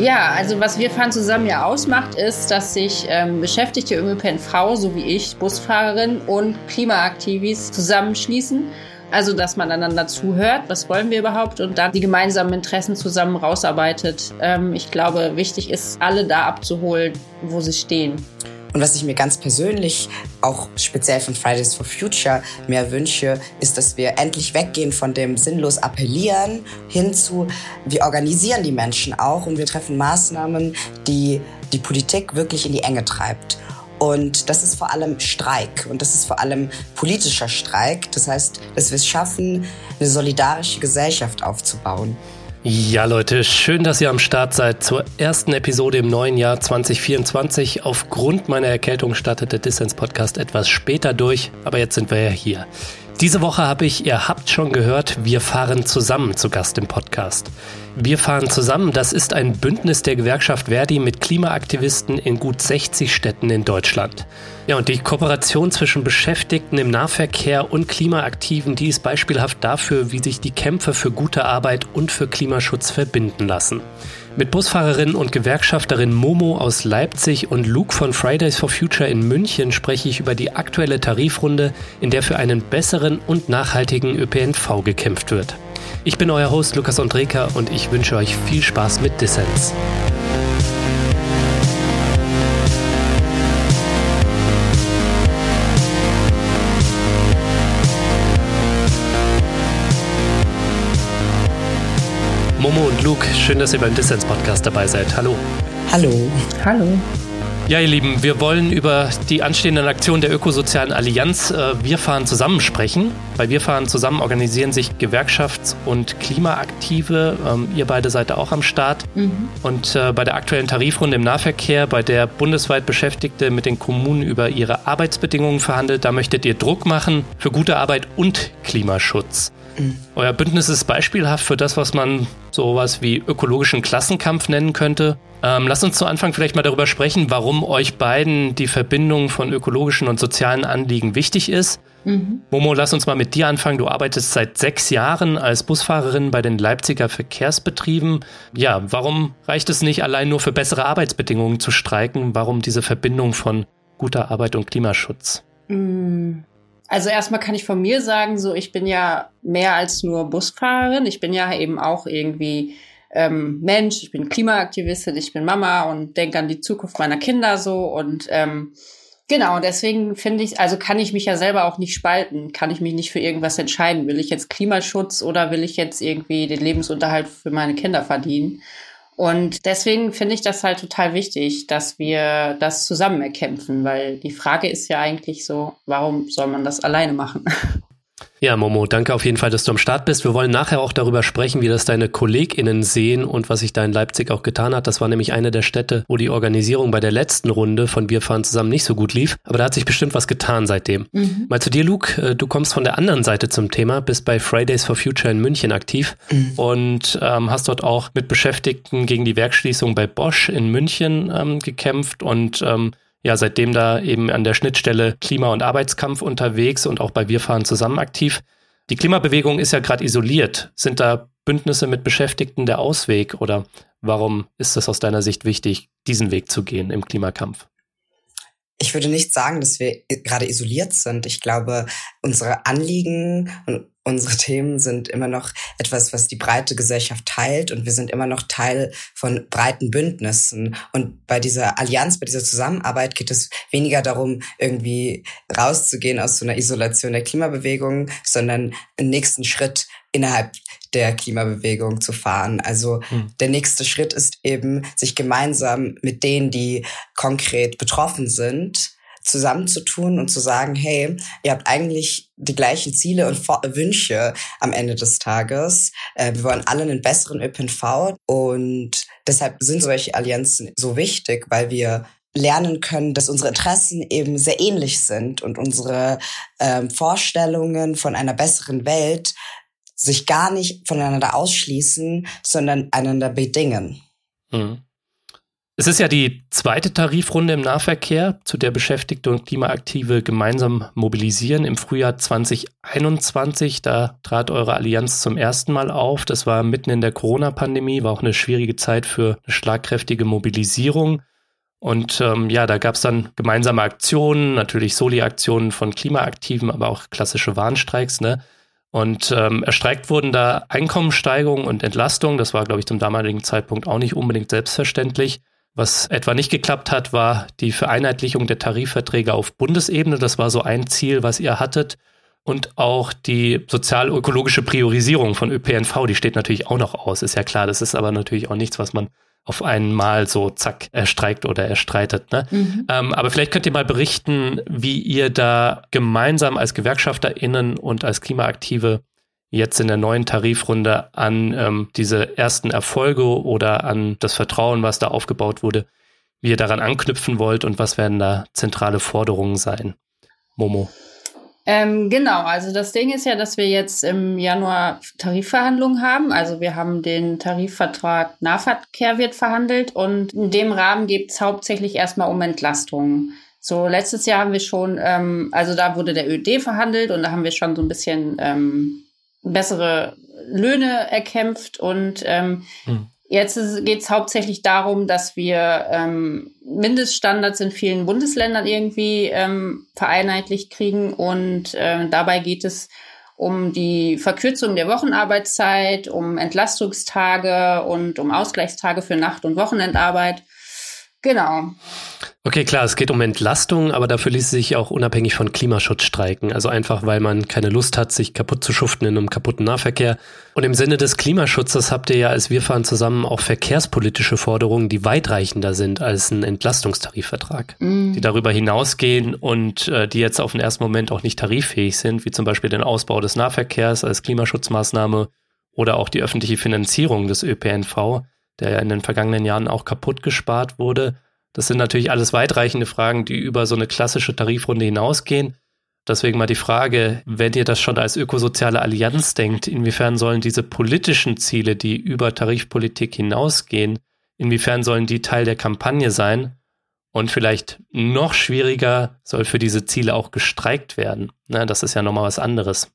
Ja, also was wir fahren zusammen ja ausmacht, ist, dass sich ähm, Beschäftigte im ÖPNV, so wie ich, Busfahrerin und Klimaaktivis zusammenschließen. Also, dass man einander zuhört, was wollen wir überhaupt und dann die gemeinsamen Interessen zusammen rausarbeitet. Ähm, ich glaube, wichtig ist, alle da abzuholen, wo sie stehen. Und was ich mir ganz persönlich auch speziell von Fridays for Future mehr wünsche, ist, dass wir endlich weggehen von dem sinnlos appellieren hin zu, wir organisieren die Menschen auch und wir treffen Maßnahmen, die die Politik wirklich in die Enge treibt. Und das ist vor allem Streik und das ist vor allem politischer Streik. Das heißt, dass wir es schaffen, eine solidarische Gesellschaft aufzubauen. Ja, Leute, schön, dass ihr am Start seid zur ersten Episode im neuen Jahr 2024. Aufgrund meiner Erkältung startet der Dissens Podcast etwas später durch, aber jetzt sind wir ja hier. Diese Woche habe ich, ihr habt schon gehört, wir fahren zusammen zu Gast im Podcast. Wir fahren zusammen, das ist ein Bündnis der Gewerkschaft Verdi mit Klimaaktivisten in gut 60 Städten in Deutschland. Ja, und die Kooperation zwischen Beschäftigten im Nahverkehr und Klimaaktiven, die ist beispielhaft dafür, wie sich die Kämpfe für gute Arbeit und für Klimaschutz verbinden lassen. Mit Busfahrerin und Gewerkschafterin Momo aus Leipzig und Luke von Fridays for Future in München spreche ich über die aktuelle Tarifrunde, in der für einen besseren und nachhaltigen ÖPNV gekämpft wird. Ich bin euer Host Lukas Andreka und ich wünsche euch viel Spaß mit Dissens. Momo und Luke, schön, dass ihr beim Dissens Podcast dabei seid. Hallo. Hallo. Hallo. Ja, ihr Lieben, wir wollen über die anstehenden Aktionen der Ökosozialen Allianz äh, Wir fahren zusammen sprechen. Bei Wir fahren zusammen organisieren sich Gewerkschafts- und Klimaaktive. Ähm, ihr beide seid da auch am Start. Mhm. Und äh, bei der aktuellen Tarifrunde im Nahverkehr, bei der bundesweit Beschäftigte mit den Kommunen über ihre Arbeitsbedingungen verhandelt, da möchtet ihr Druck machen für gute Arbeit und Klimaschutz. Mhm. Euer Bündnis ist beispielhaft für das, was man sowas wie ökologischen Klassenkampf nennen könnte. Ähm, lasst uns zu Anfang vielleicht mal darüber sprechen, warum euch beiden die Verbindung von ökologischen und sozialen Anliegen wichtig ist. Mhm. Momo, lass uns mal mit dir anfangen. Du arbeitest seit sechs Jahren als Busfahrerin bei den Leipziger Verkehrsbetrieben. Ja, warum reicht es nicht allein nur für bessere Arbeitsbedingungen zu streiken? Warum diese Verbindung von guter Arbeit und Klimaschutz? Mhm. Also erstmal kann ich von mir sagen, so ich bin ja mehr als nur Busfahrerin. Ich bin ja eben auch irgendwie ähm, Mensch, ich bin Klimaaktivistin, ich bin Mama und denke an die Zukunft meiner Kinder so und ähm, genau, deswegen finde ich, also kann ich mich ja selber auch nicht spalten, kann ich mich nicht für irgendwas entscheiden. Will ich jetzt Klimaschutz oder will ich jetzt irgendwie den Lebensunterhalt für meine Kinder verdienen? Und deswegen finde ich das halt total wichtig, dass wir das zusammen erkämpfen, weil die Frage ist ja eigentlich so, warum soll man das alleine machen? Ja, Momo, danke auf jeden Fall, dass du am Start bist. Wir wollen nachher auch darüber sprechen, wie das deine KollegInnen sehen und was sich da in Leipzig auch getan hat. Das war nämlich eine der Städte, wo die Organisierung bei der letzten Runde von Wir fahren zusammen nicht so gut lief. Aber da hat sich bestimmt was getan seitdem. Mhm. Mal zu dir, Luke. Äh, du kommst von der anderen Seite zum Thema, bist bei Fridays for Future in München aktiv mhm. und ähm, hast dort auch mit Beschäftigten gegen die Werkschließung bei Bosch in München ähm, gekämpft und ähm, ja seitdem da eben an der Schnittstelle Klima- und Arbeitskampf unterwegs und auch bei Wir fahren zusammen aktiv. Die Klimabewegung ist ja gerade isoliert. Sind da Bündnisse mit Beschäftigten der Ausweg oder warum ist es aus deiner Sicht wichtig, diesen Weg zu gehen im Klimakampf? Ich würde nicht sagen, dass wir gerade isoliert sind. Ich glaube, unsere Anliegen und unsere Themen sind immer noch etwas, was die breite Gesellschaft teilt und wir sind immer noch Teil von breiten Bündnissen. Und bei dieser Allianz, bei dieser Zusammenarbeit geht es weniger darum, irgendwie rauszugehen aus so einer Isolation der Klimabewegung, sondern einen nächsten Schritt innerhalb der Klimabewegung zu fahren. Also hm. der nächste Schritt ist eben, sich gemeinsam mit denen, die konkret betroffen sind, zusammenzutun und zu sagen, hey, ihr habt eigentlich die gleichen Ziele und Wünsche am Ende des Tages. Äh, wir wollen alle einen besseren ÖPNV und deshalb sind solche Allianzen so wichtig, weil wir lernen können, dass unsere Interessen eben sehr ähnlich sind und unsere ähm, Vorstellungen von einer besseren Welt sich gar nicht voneinander ausschließen, sondern einander bedingen. Mhm. Es ist ja die zweite Tarifrunde im Nahverkehr, zu der Beschäftigte und Klimaaktive gemeinsam mobilisieren. Im Frühjahr 2021, da trat eure Allianz zum ersten Mal auf. Das war mitten in der Corona-Pandemie, war auch eine schwierige Zeit für eine schlagkräftige Mobilisierung. Und ähm, ja, da gab es dann gemeinsame Aktionen, natürlich Soli-Aktionen von Klimaaktiven, aber auch klassische Warnstreiks. Ne? Und ähm, erstreikt wurden da Einkommensteigerungen und Entlastungen. Das war, glaube ich, zum damaligen Zeitpunkt auch nicht unbedingt selbstverständlich. Was etwa nicht geklappt hat, war die Vereinheitlichung der Tarifverträge auf Bundesebene. Das war so ein Ziel, was ihr hattet. Und auch die sozial-ökologische Priorisierung von ÖPNV, die steht natürlich auch noch aus, ist ja klar. Das ist aber natürlich auch nichts, was man auf einmal so zack erstreikt oder erstreitet. Ne? Mhm. Ähm, aber vielleicht könnt ihr mal berichten, wie ihr da gemeinsam als GewerkschafterInnen und als Klimaaktive jetzt in der neuen Tarifrunde an ähm, diese ersten Erfolge oder an das Vertrauen, was da aufgebaut wurde, wie ihr daran anknüpfen wollt und was werden da zentrale Forderungen sein? Momo. Ähm, genau, also das Ding ist ja, dass wir jetzt im Januar Tarifverhandlungen haben. Also wir haben den Tarifvertrag Nahverkehr wird verhandelt und in dem Rahmen geht es hauptsächlich erstmal um Entlastungen. So, letztes Jahr haben wir schon, ähm, also da wurde der ÖD verhandelt und da haben wir schon so ein bisschen ähm, bessere Löhne erkämpft und ähm, hm. Jetzt geht es hauptsächlich darum, dass wir ähm, Mindeststandards in vielen Bundesländern irgendwie ähm, vereinheitlicht kriegen und äh, dabei geht es um die Verkürzung der Wochenarbeitszeit, um Entlastungstage und um Ausgleichstage für Nacht- und Wochenendarbeit. Genau. Okay, klar, es geht um Entlastung, aber dafür ließ sich auch unabhängig von Klimaschutz streiken. Also einfach, weil man keine Lust hat, sich kaputt zu schuften in einem kaputten Nahverkehr. Und im Sinne des Klimaschutzes habt ihr ja als Wir fahren zusammen auch verkehrspolitische Forderungen, die weitreichender sind als ein Entlastungstarifvertrag, mhm. die darüber hinausgehen und äh, die jetzt auf den ersten Moment auch nicht tariffähig sind, wie zum Beispiel den Ausbau des Nahverkehrs als Klimaschutzmaßnahme oder auch die öffentliche Finanzierung des ÖPNV der ja in den vergangenen Jahren auch kaputt gespart wurde. Das sind natürlich alles weitreichende Fragen, die über so eine klassische Tarifrunde hinausgehen. Deswegen mal die Frage, wenn ihr das schon als ökosoziale Allianz denkt, inwiefern sollen diese politischen Ziele, die über Tarifpolitik hinausgehen, inwiefern sollen die Teil der Kampagne sein? Und vielleicht noch schwieriger soll für diese Ziele auch gestreikt werden. Na, das ist ja nochmal was anderes.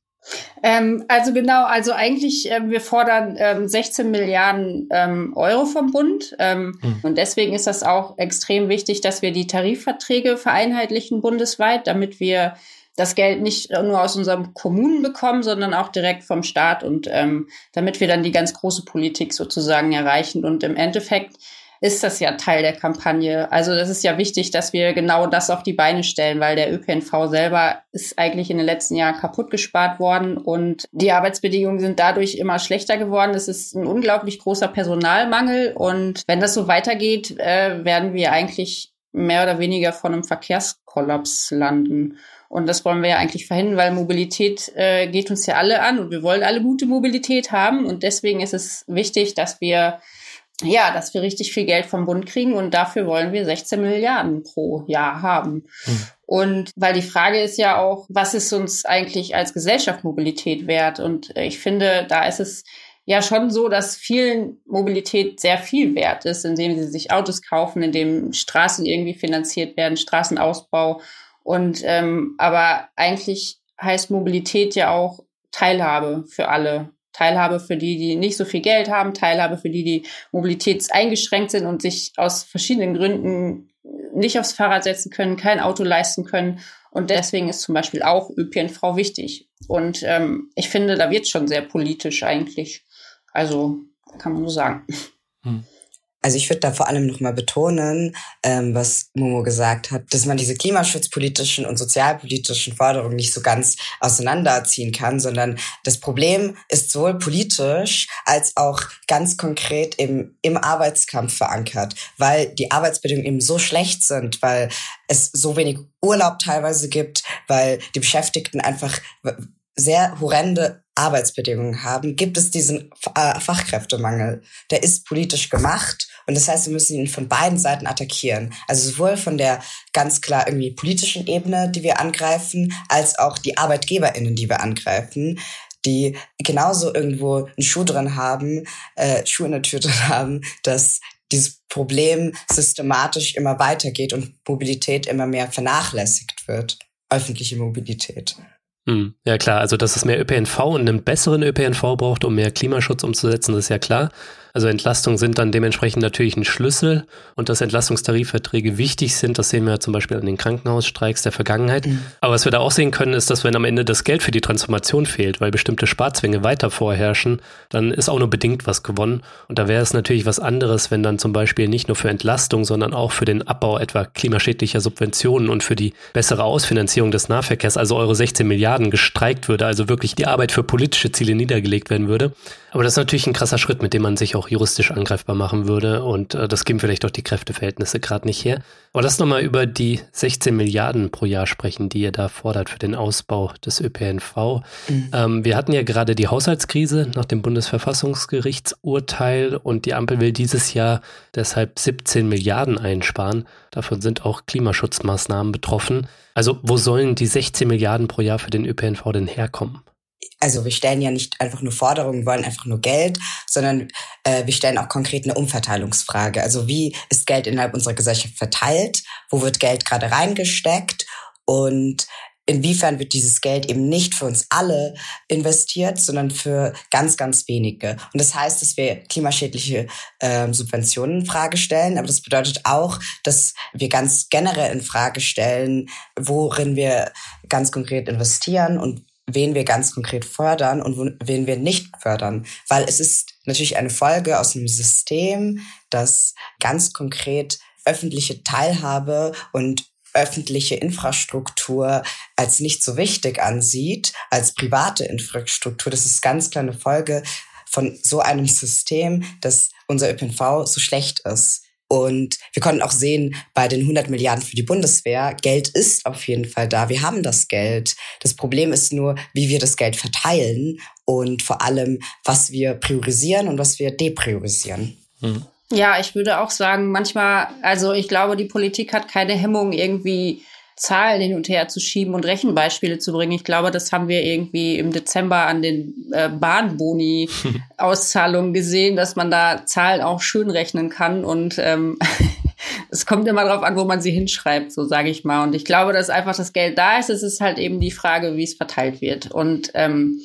Ähm, also genau, also eigentlich, äh, wir fordern ähm, 16 Milliarden ähm, Euro vom Bund. Mhm. Und deswegen ist das auch extrem wichtig, dass wir die Tarifverträge vereinheitlichen bundesweit, damit wir das Geld nicht nur aus unseren Kommunen bekommen, sondern auch direkt vom Staat und ähm, damit wir dann die ganz große Politik sozusagen erreichen. Und im Endeffekt ist das ja Teil der Kampagne. Also das ist ja wichtig, dass wir genau das auf die Beine stellen, weil der ÖPNV selber ist eigentlich in den letzten Jahren kaputt gespart worden und die Arbeitsbedingungen sind dadurch immer schlechter geworden. Es ist ein unglaublich großer Personalmangel und wenn das so weitergeht, äh, werden wir eigentlich mehr oder weniger von einem Verkehrskollaps landen. Und das wollen wir ja eigentlich verhindern, weil Mobilität äh, geht uns ja alle an und wir wollen alle gute Mobilität haben. Und deswegen ist es wichtig, dass wir ja, dass wir richtig viel Geld vom Bund kriegen und dafür wollen wir 16 Milliarden pro Jahr haben. Hm. Und weil die Frage ist ja auch, was ist uns eigentlich als Gesellschaft Mobilität wert? Und ich finde, da ist es ja schon so, dass vielen Mobilität sehr viel wert ist, indem sie sich Autos kaufen, indem Straßen irgendwie finanziert werden, Straßenausbau. Und ähm, aber eigentlich heißt Mobilität ja auch Teilhabe für alle. Teilhabe für die, die nicht so viel Geld haben, Teilhabe für die, die mobilitätseingeschränkt sind und sich aus verschiedenen Gründen nicht aufs Fahrrad setzen können, kein Auto leisten können. Und deswegen ist zum Beispiel auch ÖPNV wichtig. Und ähm, ich finde, da wird schon sehr politisch eigentlich. Also kann man nur sagen. Hm. Also ich würde da vor allem nochmal betonen, ähm, was Momo gesagt hat, dass man diese klimaschutzpolitischen und sozialpolitischen Forderungen nicht so ganz auseinanderziehen kann, sondern das Problem ist sowohl politisch als auch ganz konkret im, im Arbeitskampf verankert, weil die Arbeitsbedingungen eben so schlecht sind, weil es so wenig Urlaub teilweise gibt, weil die Beschäftigten einfach sehr horrende Arbeitsbedingungen haben, gibt es diesen äh, Fachkräftemangel. Der ist politisch gemacht und das heißt, wir müssen ihn von beiden Seiten attackieren. Also sowohl von der ganz klar irgendwie politischen Ebene, die wir angreifen, als auch die ArbeitgeberInnen, die wir angreifen die genauso irgendwo einen Schuh drin haben, äh, Schuh in der Tür drin haben, dass dieses Problem systematisch immer weitergeht und Mobilität immer mehr vernachlässigt wird. Öffentliche Mobilität. Hm, ja klar, also dass es mehr ÖPNV und einen besseren ÖPNV braucht, um mehr Klimaschutz umzusetzen, ist ja klar. Also Entlastungen sind dann dementsprechend natürlich ein Schlüssel und dass Entlastungstarifverträge wichtig sind, das sehen wir zum Beispiel an den Krankenhausstreiks der Vergangenheit. Mhm. Aber was wir da auch sehen können, ist, dass wenn am Ende das Geld für die Transformation fehlt, weil bestimmte Sparzwänge weiter vorherrschen, dann ist auch nur bedingt was gewonnen. Und da wäre es natürlich was anderes, wenn dann zum Beispiel nicht nur für Entlastung, sondern auch für den Abbau etwa klimaschädlicher Subventionen und für die bessere Ausfinanzierung des Nahverkehrs, also eure 16 Milliarden gestreikt würde, also wirklich die Arbeit für politische Ziele niedergelegt werden würde. Aber das ist natürlich ein krasser Schritt, mit dem man sich auch juristisch angreifbar machen würde. Und äh, das geben vielleicht auch die Kräfteverhältnisse gerade nicht her. Aber lass nochmal über die 16 Milliarden pro Jahr sprechen, die ihr da fordert für den Ausbau des ÖPNV. Mhm. Ähm, wir hatten ja gerade die Haushaltskrise nach dem Bundesverfassungsgerichtsurteil und die Ampel will dieses Jahr deshalb 17 Milliarden einsparen. Davon sind auch Klimaschutzmaßnahmen betroffen. Also wo sollen die 16 Milliarden pro Jahr für den ÖPNV denn herkommen? Also wir stellen ja nicht einfach nur Forderungen, wollen einfach nur Geld, sondern äh, wir stellen auch konkret eine Umverteilungsfrage. Also wie ist Geld innerhalb unserer Gesellschaft verteilt? Wo wird Geld gerade reingesteckt? Und inwiefern wird dieses Geld eben nicht für uns alle investiert, sondern für ganz, ganz wenige. Und das heißt, dass wir klimaschädliche äh, Subventionen in Frage stellen, aber das bedeutet auch, dass wir ganz generell in Frage stellen, worin wir ganz konkret investieren und wen wir ganz konkret fördern und wen wir nicht fördern. Weil es ist natürlich eine Folge aus einem System, das ganz konkret öffentliche Teilhabe und öffentliche Infrastruktur als nicht so wichtig ansieht, als private Infrastruktur. Das ist ganz klar eine Folge von so einem System, dass unser ÖPNV so schlecht ist. Und wir konnten auch sehen, bei den 100 Milliarden für die Bundeswehr, Geld ist auf jeden Fall da. Wir haben das Geld. Das Problem ist nur, wie wir das Geld verteilen und vor allem, was wir priorisieren und was wir depriorisieren. Hm. Ja, ich würde auch sagen, manchmal, also ich glaube, die Politik hat keine Hemmung, irgendwie Zahlen hin und her zu schieben und Rechenbeispiele zu bringen. Ich glaube, das haben wir irgendwie im Dezember an den äh, Bahnboni-Auszahlungen gesehen, dass man da Zahlen auch schön rechnen kann und ähm, es kommt immer darauf an, wo man sie hinschreibt, so sage ich mal. Und ich glaube, dass einfach das Geld da ist. Es ist halt eben die Frage, wie es verteilt wird. Und ähm,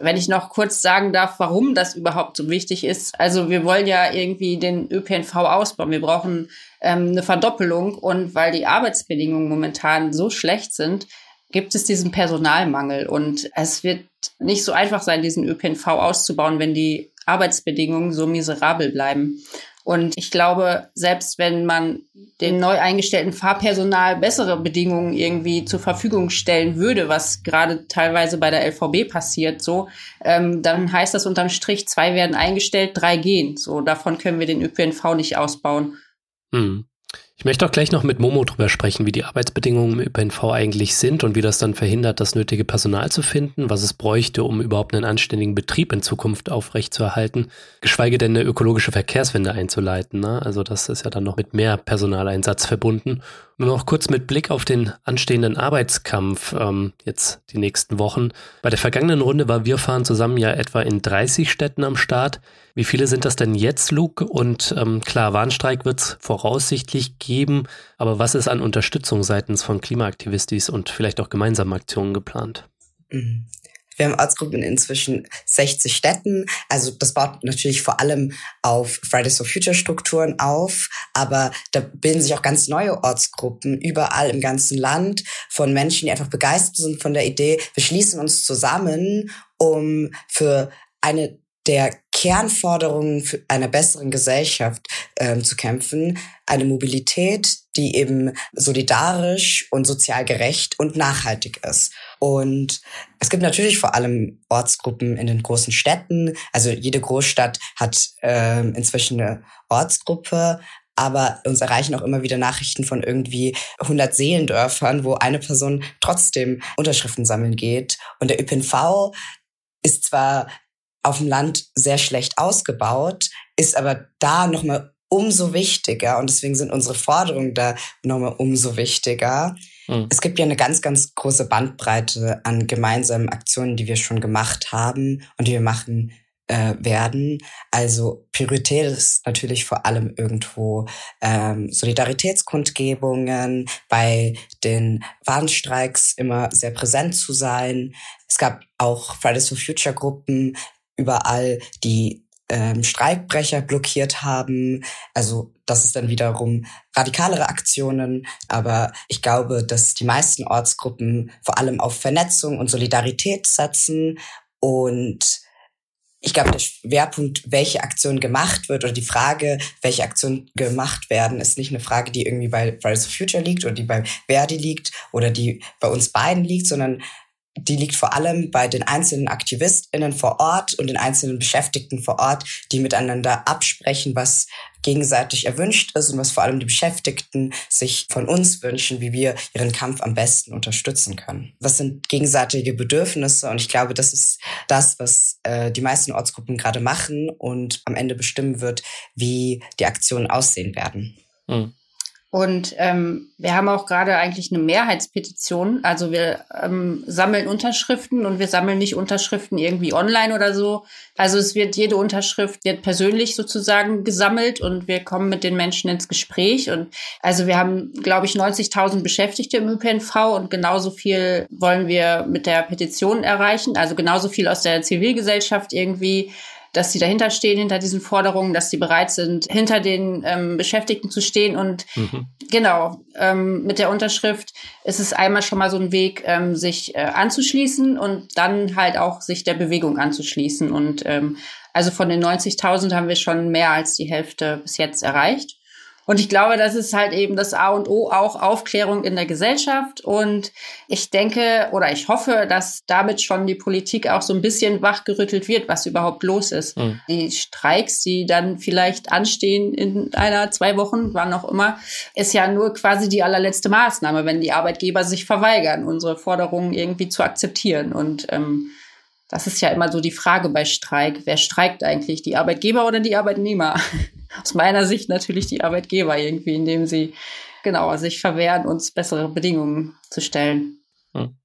wenn ich noch kurz sagen darf, warum das überhaupt so wichtig ist. Also wir wollen ja irgendwie den ÖPNV ausbauen. Wir brauchen ähm, eine Verdoppelung und weil die Arbeitsbedingungen momentan so schlecht sind, gibt es diesen Personalmangel und es wird nicht so einfach sein, diesen ÖPNV auszubauen, wenn die Arbeitsbedingungen so miserabel bleiben. Und ich glaube, selbst wenn man dem neu eingestellten Fahrpersonal bessere Bedingungen irgendwie zur Verfügung stellen würde, was gerade teilweise bei der LVB passiert, so, ähm, dann heißt das unterm Strich, zwei werden eingestellt, drei gehen. So, davon können wir den ÖPNV nicht ausbauen. Hm. Ich möchte auch gleich noch mit Momo drüber sprechen, wie die Arbeitsbedingungen im ÖPNV eigentlich sind und wie das dann verhindert, das nötige Personal zu finden, was es bräuchte, um überhaupt einen anständigen Betrieb in Zukunft aufrechtzuerhalten, geschweige denn eine ökologische Verkehrswende einzuleiten. Ne? Also das ist ja dann noch mit mehr Personaleinsatz verbunden. Nur noch kurz mit Blick auf den anstehenden Arbeitskampf ähm, jetzt die nächsten Wochen. Bei der vergangenen Runde war Wir fahren zusammen ja etwa in 30 Städten am Start. Wie viele sind das denn jetzt, Luke? Und ähm, klar, Warnstreik wird es voraussichtlich geben, aber was ist an Unterstützung seitens von Klimaaktivistis und vielleicht auch gemeinsamen Aktionen geplant? Mhm. Wir haben Ortsgruppen in inzwischen 60 Städten. Also das baut natürlich vor allem auf Fridays for Future Strukturen auf, aber da bilden sich auch ganz neue Ortsgruppen überall im ganzen Land von Menschen, die einfach begeistert sind von der Idee, wir schließen uns zusammen, um für eine der Kernforderungen einer besseren Gesellschaft ähm, zu kämpfen. Eine Mobilität, die eben solidarisch und sozial gerecht und nachhaltig ist. Und es gibt natürlich vor allem Ortsgruppen in den großen Städten. Also jede Großstadt hat ähm, inzwischen eine Ortsgruppe. Aber uns erreichen auch immer wieder Nachrichten von irgendwie 100 Seelendörfern, wo eine Person trotzdem Unterschriften sammeln geht. Und der ÖPNV ist zwar auf dem Land sehr schlecht ausgebaut, ist aber da nochmal umso wichtiger und deswegen sind unsere Forderungen da nochmal umso wichtiger. Mhm. Es gibt ja eine ganz, ganz große Bandbreite an gemeinsamen Aktionen, die wir schon gemacht haben und die wir machen äh, werden. Also Priorität ist natürlich vor allem irgendwo ähm, Solidaritätskundgebungen, bei den Warnstreiks immer sehr präsent zu sein. Es gab auch Fridays for Future Gruppen überall, die ähm, Streikbrecher blockiert haben. Also das ist dann wiederum radikalere Aktionen. Aber ich glaube, dass die meisten Ortsgruppen vor allem auf Vernetzung und Solidarität setzen und ich glaube, der Schwerpunkt, welche Aktion gemacht wird oder die Frage, welche Aktionen gemacht werden, ist nicht eine Frage, die irgendwie bei Fridays for Future liegt oder die bei Verdi liegt oder die bei uns beiden liegt, sondern die liegt vor allem bei den einzelnen AktivistInnen vor Ort und den einzelnen Beschäftigten vor Ort, die miteinander absprechen, was gegenseitig erwünscht ist und was vor allem die Beschäftigten sich von uns wünschen, wie wir ihren Kampf am besten unterstützen können. Was sind gegenseitige Bedürfnisse? Und ich glaube, das ist das, was äh, die meisten Ortsgruppen gerade machen und am Ende bestimmen wird, wie die Aktionen aussehen werden. Mhm. Und ähm, wir haben auch gerade eigentlich eine Mehrheitspetition. Also wir ähm, sammeln Unterschriften und wir sammeln nicht Unterschriften irgendwie online oder so. Also es wird jede Unterschrift wird persönlich sozusagen gesammelt und wir kommen mit den Menschen ins Gespräch. Und also wir haben, glaube ich, 90.000 Beschäftigte im ÖPNV und genauso viel wollen wir mit der Petition erreichen. Also genauso viel aus der Zivilgesellschaft irgendwie dass sie dahinter stehen, hinter diesen Forderungen, dass sie bereit sind, hinter den ähm, Beschäftigten zu stehen. Und mhm. genau, ähm, mit der Unterschrift ist es einmal schon mal so ein Weg, ähm, sich äh, anzuschließen und dann halt auch sich der Bewegung anzuschließen. Und ähm, also von den 90.000 haben wir schon mehr als die Hälfte bis jetzt erreicht. Und ich glaube, das ist halt eben das A und O, auch Aufklärung in der Gesellschaft. Und ich denke oder ich hoffe, dass damit schon die Politik auch so ein bisschen wachgerüttelt wird, was überhaupt los ist. Mhm. Die Streiks, die dann vielleicht anstehen in einer, zwei Wochen, wann auch immer, ist ja nur quasi die allerletzte Maßnahme, wenn die Arbeitgeber sich verweigern, unsere Forderungen irgendwie zu akzeptieren. Und ähm, das ist ja immer so die Frage bei Streik. Wer streikt eigentlich? Die Arbeitgeber oder die Arbeitnehmer? Aus meiner Sicht natürlich die Arbeitgeber irgendwie, indem sie genau sich verwehren, uns bessere Bedingungen zu stellen. Hm.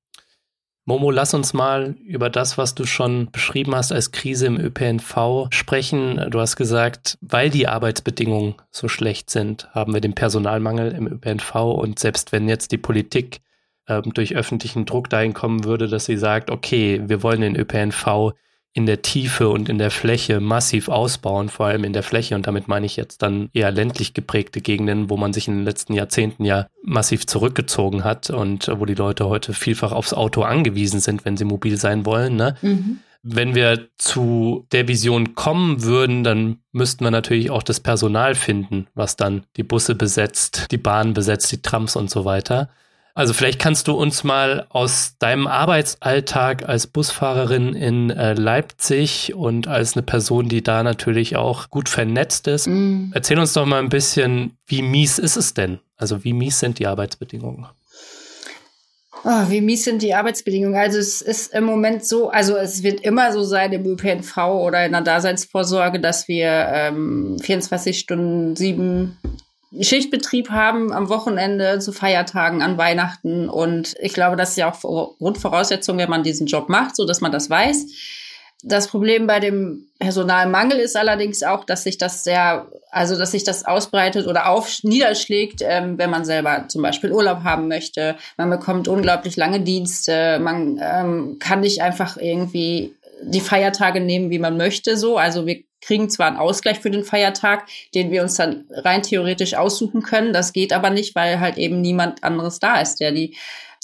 Momo, lass uns mal über das, was du schon beschrieben hast als Krise im ÖPNV sprechen. Du hast gesagt, weil die Arbeitsbedingungen so schlecht sind, haben wir den Personalmangel im ÖPNV und selbst wenn jetzt die Politik ähm, durch öffentlichen Druck dahin kommen würde, dass sie sagt, okay, wir wollen den ÖPNV in der Tiefe und in der Fläche massiv ausbauen, vor allem in der Fläche. Und damit meine ich jetzt dann eher ländlich geprägte Gegenden, wo man sich in den letzten Jahrzehnten ja massiv zurückgezogen hat und wo die Leute heute vielfach aufs Auto angewiesen sind, wenn sie mobil sein wollen. Ne? Mhm. Wenn wir zu der Vision kommen würden, dann müssten wir natürlich auch das Personal finden, was dann die Busse besetzt, die Bahnen besetzt, die Trams und so weiter. Also vielleicht kannst du uns mal aus deinem Arbeitsalltag als Busfahrerin in äh, Leipzig und als eine Person, die da natürlich auch gut vernetzt ist, mm. erzähl uns doch mal ein bisschen, wie mies ist es denn? Also wie mies sind die Arbeitsbedingungen? Oh, wie mies sind die Arbeitsbedingungen? Also es ist im Moment so, also es wird immer so sein im ÖPNV oder in der Daseinsvorsorge, dass wir ähm, 24 Stunden, sieben Schichtbetrieb haben am Wochenende, zu Feiertagen, an Weihnachten. Und ich glaube, das ist ja auch Grundvoraussetzung, wenn man diesen Job macht, so dass man das weiß. Das Problem bei dem Personalmangel ist allerdings auch, dass sich das sehr, also dass sich das ausbreitet oder auf, niederschlägt, ähm, wenn man selber zum Beispiel Urlaub haben möchte. Man bekommt unglaublich lange Dienste, man ähm, kann nicht einfach irgendwie die Feiertage nehmen, wie man möchte. So, also wir kriegen zwar einen Ausgleich für den Feiertag, den wir uns dann rein theoretisch aussuchen können. Das geht aber nicht, weil halt eben niemand anderes da ist, der die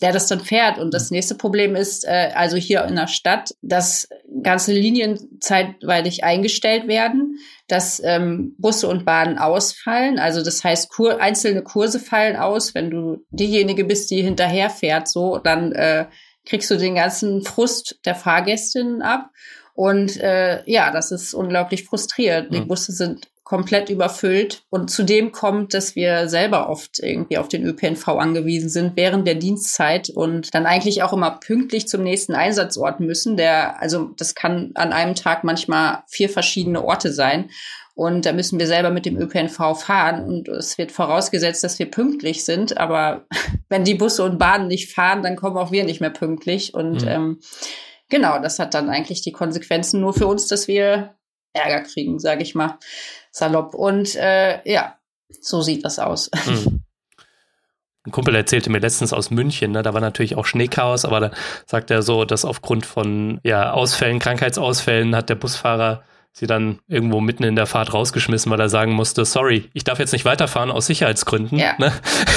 der das dann fährt. Und das nächste Problem ist, äh, also hier in der Stadt, dass ganze Linien zeitweilig eingestellt werden, dass ähm, Busse und Bahnen ausfallen. Also das heißt, Kur einzelne Kurse fallen aus. Wenn du diejenige bist, die hinterherfährt, so, dann äh, kriegst du den ganzen Frust der Fahrgästinnen ab. Und äh, ja, das ist unglaublich frustrierend. Die Busse sind komplett überfüllt. Und zudem kommt, dass wir selber oft irgendwie auf den ÖPNV angewiesen sind während der Dienstzeit und dann eigentlich auch immer pünktlich zum nächsten Einsatzort müssen. Der, also das kann an einem Tag manchmal vier verschiedene Orte sein. Und da müssen wir selber mit dem ÖPNV fahren. Und es wird vorausgesetzt, dass wir pünktlich sind. Aber wenn die Busse und Bahnen nicht fahren, dann kommen auch wir nicht mehr pünktlich. Und mhm. ähm, genau, das hat dann eigentlich die Konsequenzen nur für uns, dass wir Ärger kriegen, sage ich mal, salopp. Und äh, ja, so sieht das aus. Hm. Ein Kumpel erzählte mir letztens aus München, ne, da war natürlich auch Schneechaos, aber da sagt er so, dass aufgrund von ja, Ausfällen, Krankheitsausfällen hat der Busfahrer sie dann irgendwo mitten in der Fahrt rausgeschmissen, weil er sagen musste, sorry, ich darf jetzt nicht weiterfahren aus Sicherheitsgründen. Ja. Ne?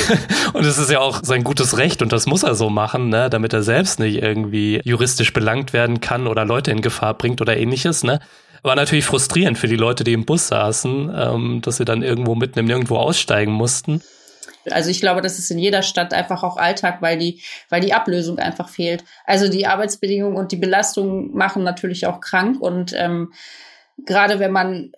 Und es ist ja auch sein gutes Recht und das muss er so machen, ne? damit er selbst nicht irgendwie juristisch belangt werden kann oder Leute in Gefahr bringt oder ähnliches. Ne? War natürlich frustrierend für die Leute, die im Bus saßen, ähm, dass sie dann irgendwo mitten im Nirgendwo aussteigen mussten. Also ich glaube, das ist in jeder Stadt einfach auch Alltag, weil die, weil die Ablösung einfach fehlt. Also die Arbeitsbedingungen und die Belastung machen natürlich auch krank und ähm, gerade wenn man,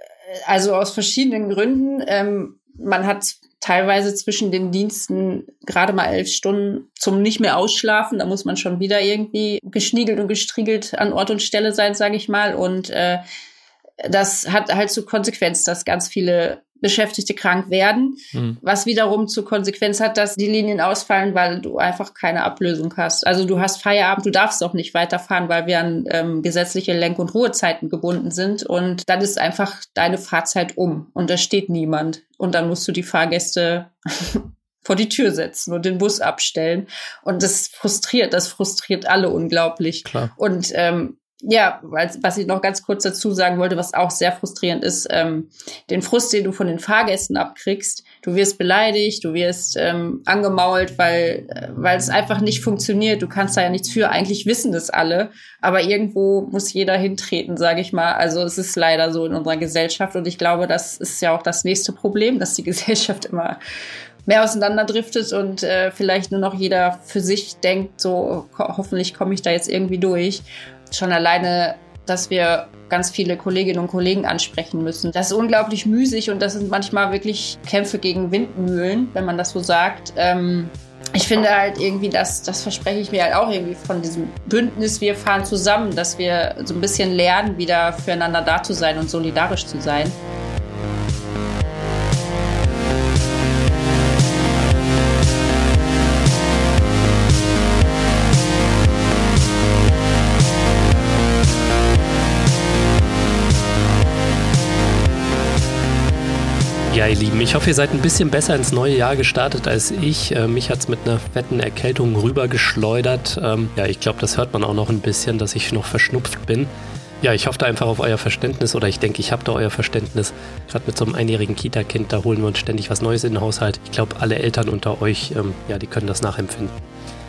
also aus verschiedenen Gründen, ähm, man hat teilweise zwischen den Diensten gerade mal elf Stunden zum nicht mehr ausschlafen. Da muss man schon wieder irgendwie geschniegelt und gestriegelt an Ort und Stelle sein, sage ich mal. Und äh, das hat halt zur Konsequenz, dass ganz viele Beschäftigte krank werden, mhm. was wiederum zur Konsequenz hat, dass die Linien ausfallen, weil du einfach keine Ablösung hast. Also du hast Feierabend, du darfst auch nicht weiterfahren, weil wir an ähm, gesetzliche Lenk- und Ruhezeiten gebunden sind und dann ist einfach deine Fahrzeit um und da steht niemand und dann musst du die Fahrgäste vor die Tür setzen und den Bus abstellen. Und das frustriert, das frustriert alle unglaublich. Klar. Und ähm, ja, was ich noch ganz kurz dazu sagen wollte, was auch sehr frustrierend ist, ähm, den Frust, den du von den Fahrgästen abkriegst. Du wirst beleidigt, du wirst ähm, angemault, weil, äh, weil es einfach nicht funktioniert. Du kannst da ja nichts für. Eigentlich wissen das alle, aber irgendwo muss jeder hintreten, sage ich mal. Also es ist leider so in unserer Gesellschaft und ich glaube, das ist ja auch das nächste Problem, dass die Gesellschaft immer mehr auseinanderdriftet und äh, vielleicht nur noch jeder für sich denkt, so hoffentlich komme ich da jetzt irgendwie durch schon alleine, dass wir ganz viele Kolleginnen und Kollegen ansprechen müssen. Das ist unglaublich müßig und das sind manchmal wirklich Kämpfe gegen Windmühlen, wenn man das so sagt. Ähm, ich finde halt irgendwie, das, das verspreche ich mir halt auch irgendwie von diesem Bündnis, wir fahren zusammen, dass wir so ein bisschen lernen, wieder füreinander da zu sein und solidarisch zu sein. Ja, ihr Lieben, ich hoffe, ihr seid ein bisschen besser ins neue Jahr gestartet als ich. Äh, mich hat es mit einer fetten Erkältung rübergeschleudert. Ähm, ja, ich glaube, das hört man auch noch ein bisschen, dass ich noch verschnupft bin. Ja, ich hoffe da einfach auf euer Verständnis oder ich denke, ich habe da euer Verständnis. Gerade mit so einem einjährigen Kita-Kind, da holen wir uns ständig was Neues in den Haushalt. Ich glaube, alle Eltern unter euch, ähm, ja, die können das nachempfinden.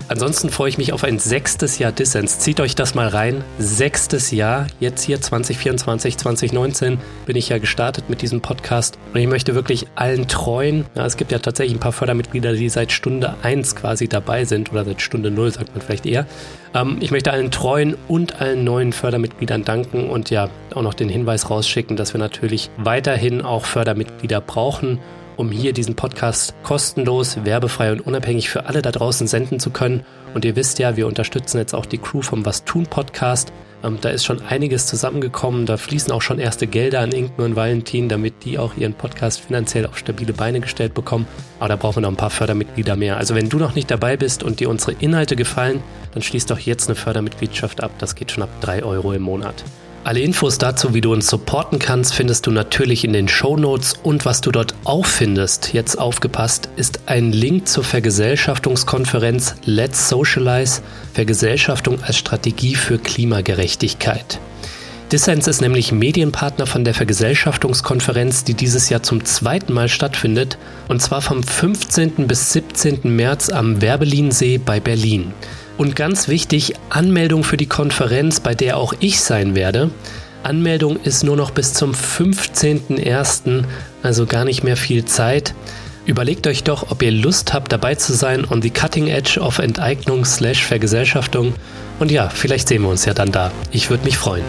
Ansonsten freue ich mich auf ein sechstes Jahr Dissens. Zieht euch das mal rein. Sechstes Jahr, jetzt hier 2024, 2019 bin ich ja gestartet mit diesem Podcast. Und ich möchte wirklich allen treuen, ja, es gibt ja tatsächlich ein paar Fördermitglieder, die seit Stunde 1 quasi dabei sind oder seit Stunde 0, sagt man vielleicht eher. Ähm, ich möchte allen treuen und allen neuen Fördermitgliedern danken und ja auch noch den Hinweis rausschicken, dass wir natürlich weiterhin auch Fördermitglieder brauchen um hier diesen Podcast kostenlos, werbefrei und unabhängig für alle da draußen senden zu können. Und ihr wisst ja, wir unterstützen jetzt auch die Crew vom Was tun Podcast. Ähm, da ist schon einiges zusammengekommen. Da fließen auch schon erste Gelder an Inken und Valentin, damit die auch ihren Podcast finanziell auf stabile Beine gestellt bekommen. Aber da brauchen wir noch ein paar Fördermitglieder mehr. Also wenn du noch nicht dabei bist und dir unsere Inhalte gefallen, dann schließ doch jetzt eine Fördermitgliedschaft ab. Das geht schon ab drei Euro im Monat. Alle Infos dazu, wie du uns supporten kannst, findest du natürlich in den Show Notes und was du dort auch findest, jetzt aufgepasst, ist ein Link zur Vergesellschaftungskonferenz Let's Socialize, Vergesellschaftung als Strategie für Klimagerechtigkeit. Dissens ist nämlich Medienpartner von der Vergesellschaftungskonferenz, die dieses Jahr zum zweiten Mal stattfindet, und zwar vom 15. bis 17. März am Werbelinsee bei Berlin. Und ganz wichtig, Anmeldung für die Konferenz, bei der auch ich sein werde. Anmeldung ist nur noch bis zum 15.01., also gar nicht mehr viel Zeit. Überlegt euch doch, ob ihr Lust habt, dabei zu sein on the cutting edge of Enteignung slash Vergesellschaftung. Und ja, vielleicht sehen wir uns ja dann da. Ich würde mich freuen.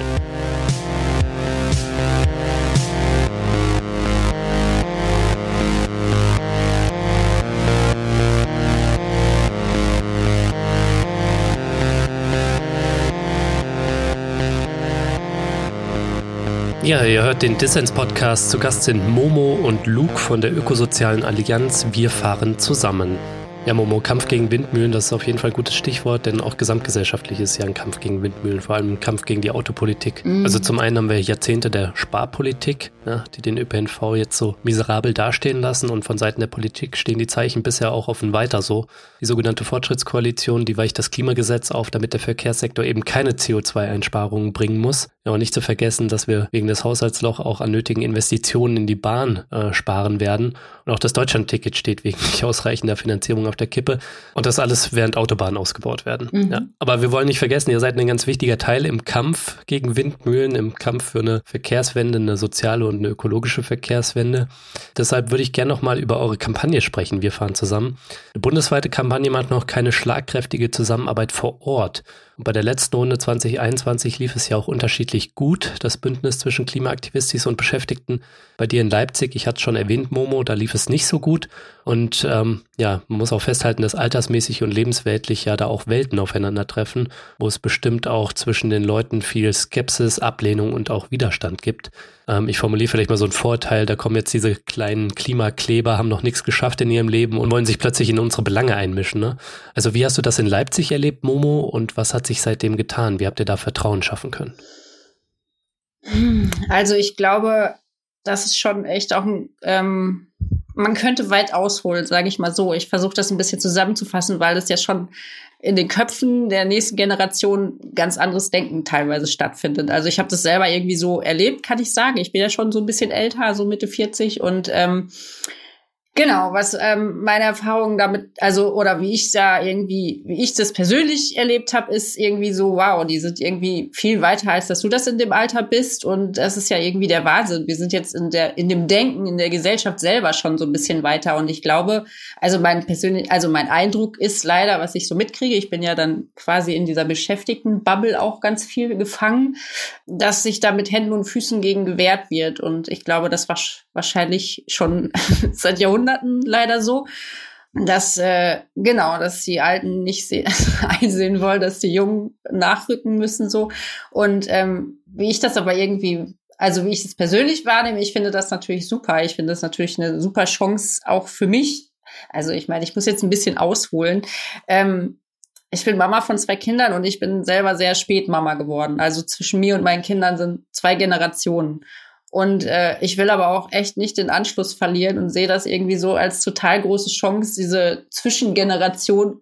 Ja, ihr hört den Dissens-Podcast. Zu Gast sind Momo und Luke von der Ökosozialen Allianz Wir fahren zusammen. Ja, Momo, Kampf gegen Windmühlen, das ist auf jeden Fall ein gutes Stichwort, denn auch gesamtgesellschaftlich ist ja ein Kampf gegen Windmühlen, vor allem ein Kampf gegen die Autopolitik. Mhm. Also zum einen haben wir Jahrzehnte der Sparpolitik, ja, die den ÖPNV jetzt so miserabel dastehen lassen und von Seiten der Politik stehen die Zeichen bisher auch offen weiter so. Die sogenannte Fortschrittskoalition, die weicht das Klimagesetz auf, damit der Verkehrssektor eben keine CO2-Einsparungen bringen muss. Ja, und nicht zu vergessen, dass wir wegen des Haushaltsloch auch an nötigen Investitionen in die Bahn äh, sparen werden. Und auch das Deutschlandticket steht wegen nicht ausreichender Finanzierung auf der Kippe. Und das alles während Autobahnen ausgebaut werden. Mhm. Ja, aber wir wollen nicht vergessen, ihr seid ein ganz wichtiger Teil im Kampf gegen Windmühlen, im Kampf für eine Verkehrswende, eine soziale und eine ökologische Verkehrswende. Deshalb würde ich gerne noch mal über eure Kampagne sprechen. Wir fahren zusammen. Eine bundesweite Kampagne macht noch keine schlagkräftige Zusammenarbeit vor Ort. Und bei der letzten Runde 2021 lief es ja auch unterschiedlich gut, das Bündnis zwischen Klimaaktivistis und Beschäftigten. Bei dir in Leipzig, ich hatte es schon erwähnt, Momo, da lief es nicht so gut. Und ähm, ja, man muss auch festhalten, dass altersmäßig und lebensweltlich ja da auch Welten aufeinandertreffen, wo es bestimmt auch zwischen den Leuten viel Skepsis, Ablehnung und auch Widerstand gibt. Ähm, ich formuliere vielleicht mal so ein Vorteil, da kommen jetzt diese kleinen Klimakleber, haben noch nichts geschafft in ihrem Leben und wollen sich plötzlich in unsere Belange einmischen. Ne? Also wie hast du das in Leipzig erlebt, Momo, und was hat sich seitdem getan? Wie habt ihr da Vertrauen schaffen können? Also ich glaube, das ist schon echt auch ein, ähm, man könnte weit ausholen, sage ich mal so. Ich versuche das ein bisschen zusammenzufassen, weil es ja schon in den Köpfen der nächsten Generation ganz anderes Denken teilweise stattfindet. Also ich habe das selber irgendwie so erlebt, kann ich sagen. Ich bin ja schon so ein bisschen älter, so Mitte 40 und ähm, Genau, was ähm, meine Erfahrung damit, also oder wie ich da irgendwie, wie ich das persönlich erlebt habe, ist irgendwie so, wow, die sind irgendwie viel weiter, als dass du das in dem Alter bist. Und das ist ja irgendwie der Wahnsinn. Wir sind jetzt in der, in dem Denken, in der Gesellschaft selber schon so ein bisschen weiter. Und ich glaube, also mein persönlich, also mein Eindruck ist leider, was ich so mitkriege, ich bin ja dann quasi in dieser Beschäftigten-Bubble auch ganz viel gefangen, dass sich da mit Händen und Füßen gegen gewehrt wird. Und ich glaube, das war wahrscheinlich schon seit Jahrhunderten leider so, dass äh, genau, dass die Alten nicht einsehen wollen, dass die Jungen nachrücken müssen so. Und ähm, wie ich das aber irgendwie, also wie ich es persönlich wahrnehme, ich finde das natürlich super. Ich finde das natürlich eine super Chance auch für mich. Also ich meine, ich muss jetzt ein bisschen ausholen. Ähm, ich bin Mama von zwei Kindern und ich bin selber sehr spät Mama geworden. Also zwischen mir und meinen Kindern sind zwei Generationen. Und äh, ich will aber auch echt nicht den Anschluss verlieren und sehe das irgendwie so als total große Chance, diese Zwischengeneration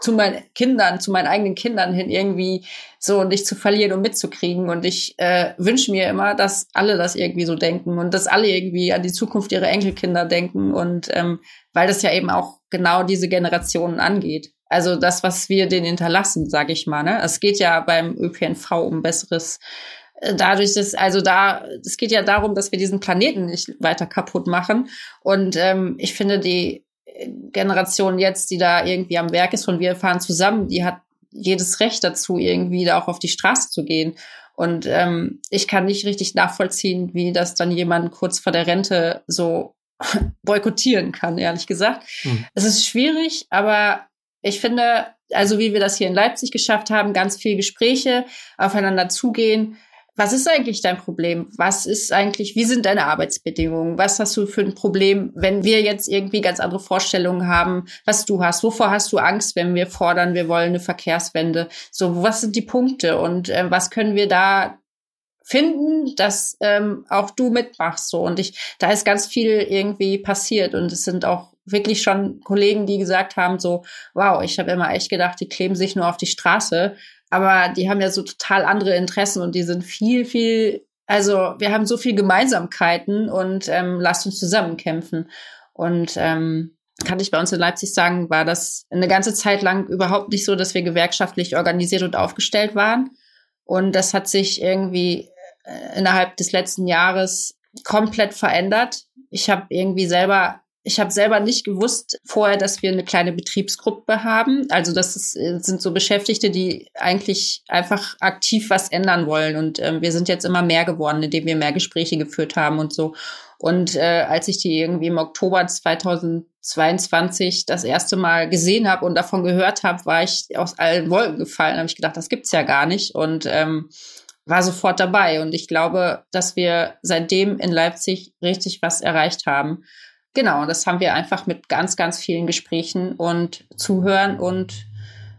zu meinen Kindern, zu meinen eigenen Kindern hin irgendwie so nicht zu verlieren und mitzukriegen. Und ich äh, wünsche mir immer, dass alle das irgendwie so denken und dass alle irgendwie an die Zukunft ihrer Enkelkinder denken. Und ähm, weil das ja eben auch genau diese Generationen angeht. Also das, was wir denen hinterlassen, sage ich mal. Ne? Es geht ja beim ÖPNV um besseres dadurch, dass, also da, es geht ja darum, dass wir diesen Planeten nicht weiter kaputt machen. Und ähm, ich finde, die Generation jetzt, die da irgendwie am Werk ist von Wir fahren zusammen, die hat jedes Recht dazu, irgendwie da auch auf die Straße zu gehen. Und ähm, ich kann nicht richtig nachvollziehen, wie das dann jemand kurz vor der Rente so boykottieren kann, ehrlich gesagt. Hm. Es ist schwierig, aber ich finde, also wie wir das hier in Leipzig geschafft haben, ganz viel Gespräche, aufeinander zugehen, was ist eigentlich dein Problem? Was ist eigentlich, wie sind deine Arbeitsbedingungen? Was hast du für ein Problem, wenn wir jetzt irgendwie ganz andere Vorstellungen haben, was du hast? Wovor hast du Angst, wenn wir fordern, wir wollen eine Verkehrswende? So, was sind die Punkte und äh, was können wir da finden, dass ähm, auch du mitmachst? So und ich, da ist ganz viel irgendwie passiert und es sind auch wirklich schon Kollegen, die gesagt haben, so, wow, ich habe immer echt gedacht, die kleben sich nur auf die Straße aber die haben ja so total andere Interessen und die sind viel, viel, also wir haben so viel Gemeinsamkeiten und ähm, lasst uns zusammen kämpfen. Und ähm, kann ich bei uns in Leipzig sagen, war das eine ganze Zeit lang überhaupt nicht so, dass wir gewerkschaftlich organisiert und aufgestellt waren. Und das hat sich irgendwie äh, innerhalb des letzten Jahres komplett verändert. Ich habe irgendwie selber ich habe selber nicht gewusst vorher, dass wir eine kleine Betriebsgruppe haben. Also das ist, äh, sind so Beschäftigte, die eigentlich einfach aktiv was ändern wollen. Und ähm, wir sind jetzt immer mehr geworden, indem wir mehr Gespräche geführt haben und so. Und äh, als ich die irgendwie im Oktober 2022 das erste Mal gesehen habe und davon gehört habe, war ich aus allen Wolken gefallen. Da habe ich gedacht, das gibt's ja gar nicht. Und ähm, war sofort dabei. Und ich glaube, dass wir seitdem in Leipzig richtig was erreicht haben. Genau, das haben wir einfach mit ganz, ganz vielen Gesprächen und Zuhören und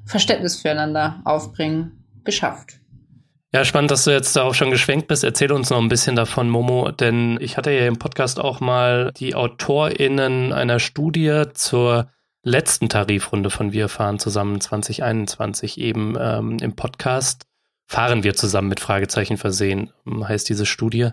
Verständnis füreinander aufbringen geschafft. Ja, spannend, dass du jetzt da auch schon geschwenkt bist. Erzähl uns noch ein bisschen davon, Momo, denn ich hatte ja im Podcast auch mal die AutorInnen einer Studie zur letzten Tarifrunde von Wir fahren zusammen 2021 eben ähm, im Podcast. Fahren wir zusammen mit Fragezeichen versehen, heißt diese Studie.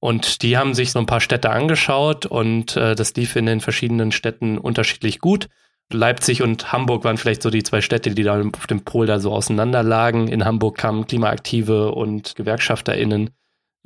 Und die haben sich so ein paar Städte angeschaut und äh, das lief in den verschiedenen Städten unterschiedlich gut. Leipzig und Hamburg waren vielleicht so die zwei Städte, die da auf dem Pol da so auseinander lagen. In Hamburg kamen Klimaaktive und GewerkschafterInnen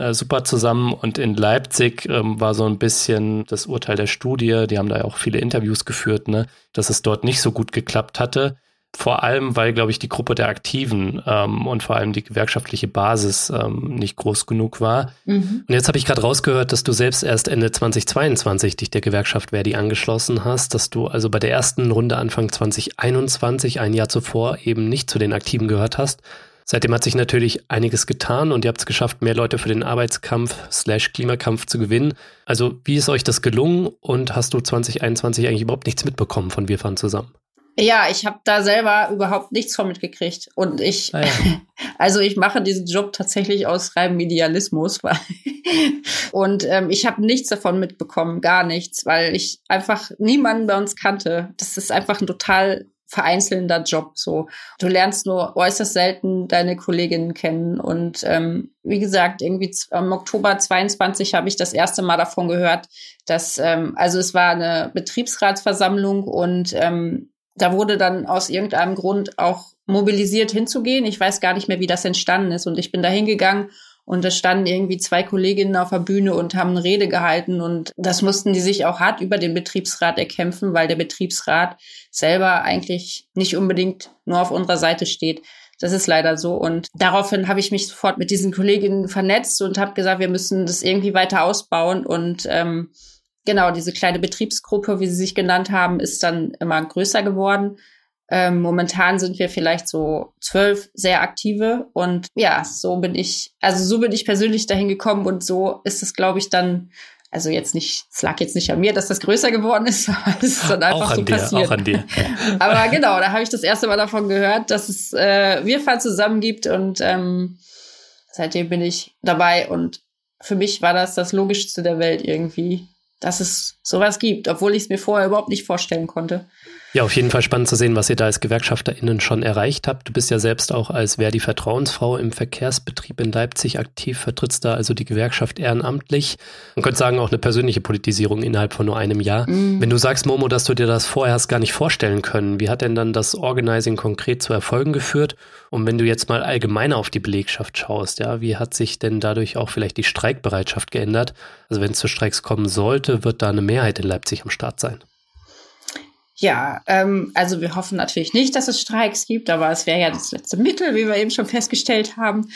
äh, super zusammen und in Leipzig ähm, war so ein bisschen das Urteil der Studie, die haben da ja auch viele Interviews geführt, ne, dass es dort nicht so gut geklappt hatte. Vor allem, weil, glaube ich, die Gruppe der Aktiven ähm, und vor allem die gewerkschaftliche Basis ähm, nicht groß genug war. Mhm. Und jetzt habe ich gerade rausgehört, dass du selbst erst Ende 2022 dich der Gewerkschaft Verdi angeschlossen hast, dass du also bei der ersten Runde Anfang 2021, ein Jahr zuvor, eben nicht zu den Aktiven gehört hast. Seitdem hat sich natürlich einiges getan und ihr habt es geschafft, mehr Leute für den Arbeitskampf slash Klimakampf zu gewinnen. Also wie ist euch das gelungen und hast du 2021 eigentlich überhaupt nichts mitbekommen von Wir fahren zusammen? Ja, ich habe da selber überhaupt nichts von mitgekriegt. Und ich, ah ja. also ich mache diesen Job tatsächlich aus reinem Idealismus. Und ähm, ich habe nichts davon mitbekommen, gar nichts, weil ich einfach niemanden bei uns kannte. Das ist einfach ein total vereinzelnder Job. So, du lernst nur äußerst selten deine Kolleginnen kennen. Und ähm, wie gesagt, irgendwie im Oktober 22 habe ich das erste Mal davon gehört, dass ähm, also es war eine Betriebsratsversammlung und ähm, da wurde dann aus irgendeinem Grund auch mobilisiert hinzugehen. Ich weiß gar nicht mehr, wie das entstanden ist. Und ich bin da hingegangen und da standen irgendwie zwei Kolleginnen auf der Bühne und haben eine Rede gehalten. Und das mussten die sich auch hart über den Betriebsrat erkämpfen, weil der Betriebsrat selber eigentlich nicht unbedingt nur auf unserer Seite steht. Das ist leider so. Und daraufhin habe ich mich sofort mit diesen Kolleginnen vernetzt und habe gesagt, wir müssen das irgendwie weiter ausbauen. Und ähm, genau, diese kleine Betriebsgruppe, wie sie sich genannt haben, ist dann immer größer geworden. Ähm, momentan sind wir vielleicht so zwölf sehr aktive und ja, so bin ich, also so bin ich persönlich dahin gekommen und so ist es, glaube ich, dann, also jetzt nicht, es lag jetzt nicht an mir, dass das größer geworden ist, aber es ist dann einfach auch so dir, passiert. Auch an dir. aber genau, da habe ich das erste Mal davon gehört, dass es äh, Wir fahren zusammen gibt und ähm, seitdem bin ich dabei und für mich war das das Logischste der Welt irgendwie dass es sowas gibt, obwohl ich es mir vorher überhaupt nicht vorstellen konnte. Ja, auf jeden Fall spannend zu sehen, was ihr da als GewerkschafterInnen schon erreicht habt. Du bist ja selbst auch als Verdi Vertrauensfrau im Verkehrsbetrieb in Leipzig aktiv, vertrittst da also die Gewerkschaft ehrenamtlich. Man könnte sagen, auch eine persönliche Politisierung innerhalb von nur einem Jahr. Mhm. Wenn du sagst, Momo, dass du dir das vorher hast gar nicht vorstellen können, wie hat denn dann das Organizing konkret zu Erfolgen geführt? Und wenn du jetzt mal allgemeiner auf die Belegschaft schaust, ja, wie hat sich denn dadurch auch vielleicht die Streikbereitschaft geändert? Also wenn es zu Streiks kommen sollte, wird da eine Mehrheit in Leipzig am Start sein. Ja, ähm, also wir hoffen natürlich nicht, dass es Streiks gibt, aber es wäre ja das letzte Mittel, wie wir eben schon festgestellt haben,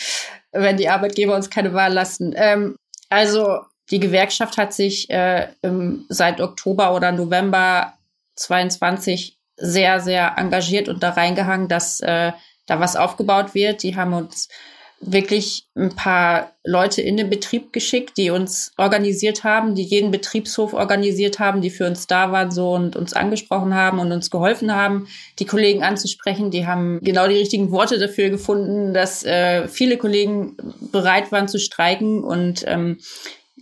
wenn die Arbeitgeber uns keine Wahl lassen. Ähm, also die Gewerkschaft hat sich äh, im, seit Oktober oder November 22 sehr, sehr engagiert und da reingehangen, dass äh, da was aufgebaut wird. Die haben uns wirklich ein paar Leute in den Betrieb geschickt, die uns organisiert haben, die jeden Betriebshof organisiert haben, die für uns da waren so und uns angesprochen haben und uns geholfen haben, die Kollegen anzusprechen. Die haben genau die richtigen Worte dafür gefunden, dass äh, viele Kollegen bereit waren zu streiken und ähm,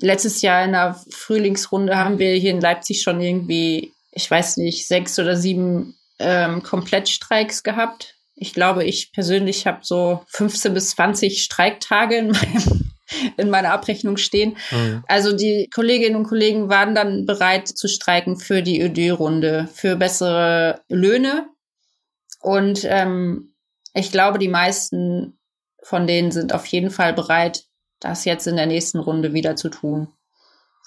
letztes Jahr in der Frühlingsrunde haben wir hier in Leipzig schon irgendwie, ich weiß nicht, sechs oder sieben ähm, Komplettstreiks gehabt ich glaube, ich persönlich habe so 15 bis 20 Streiktage in, meinem, in meiner Abrechnung stehen. Mhm. Also die Kolleginnen und Kollegen waren dann bereit zu streiken für die ÖD-Runde, für bessere Löhne. Und ähm, ich glaube, die meisten von denen sind auf jeden Fall bereit, das jetzt in der nächsten Runde wieder zu tun,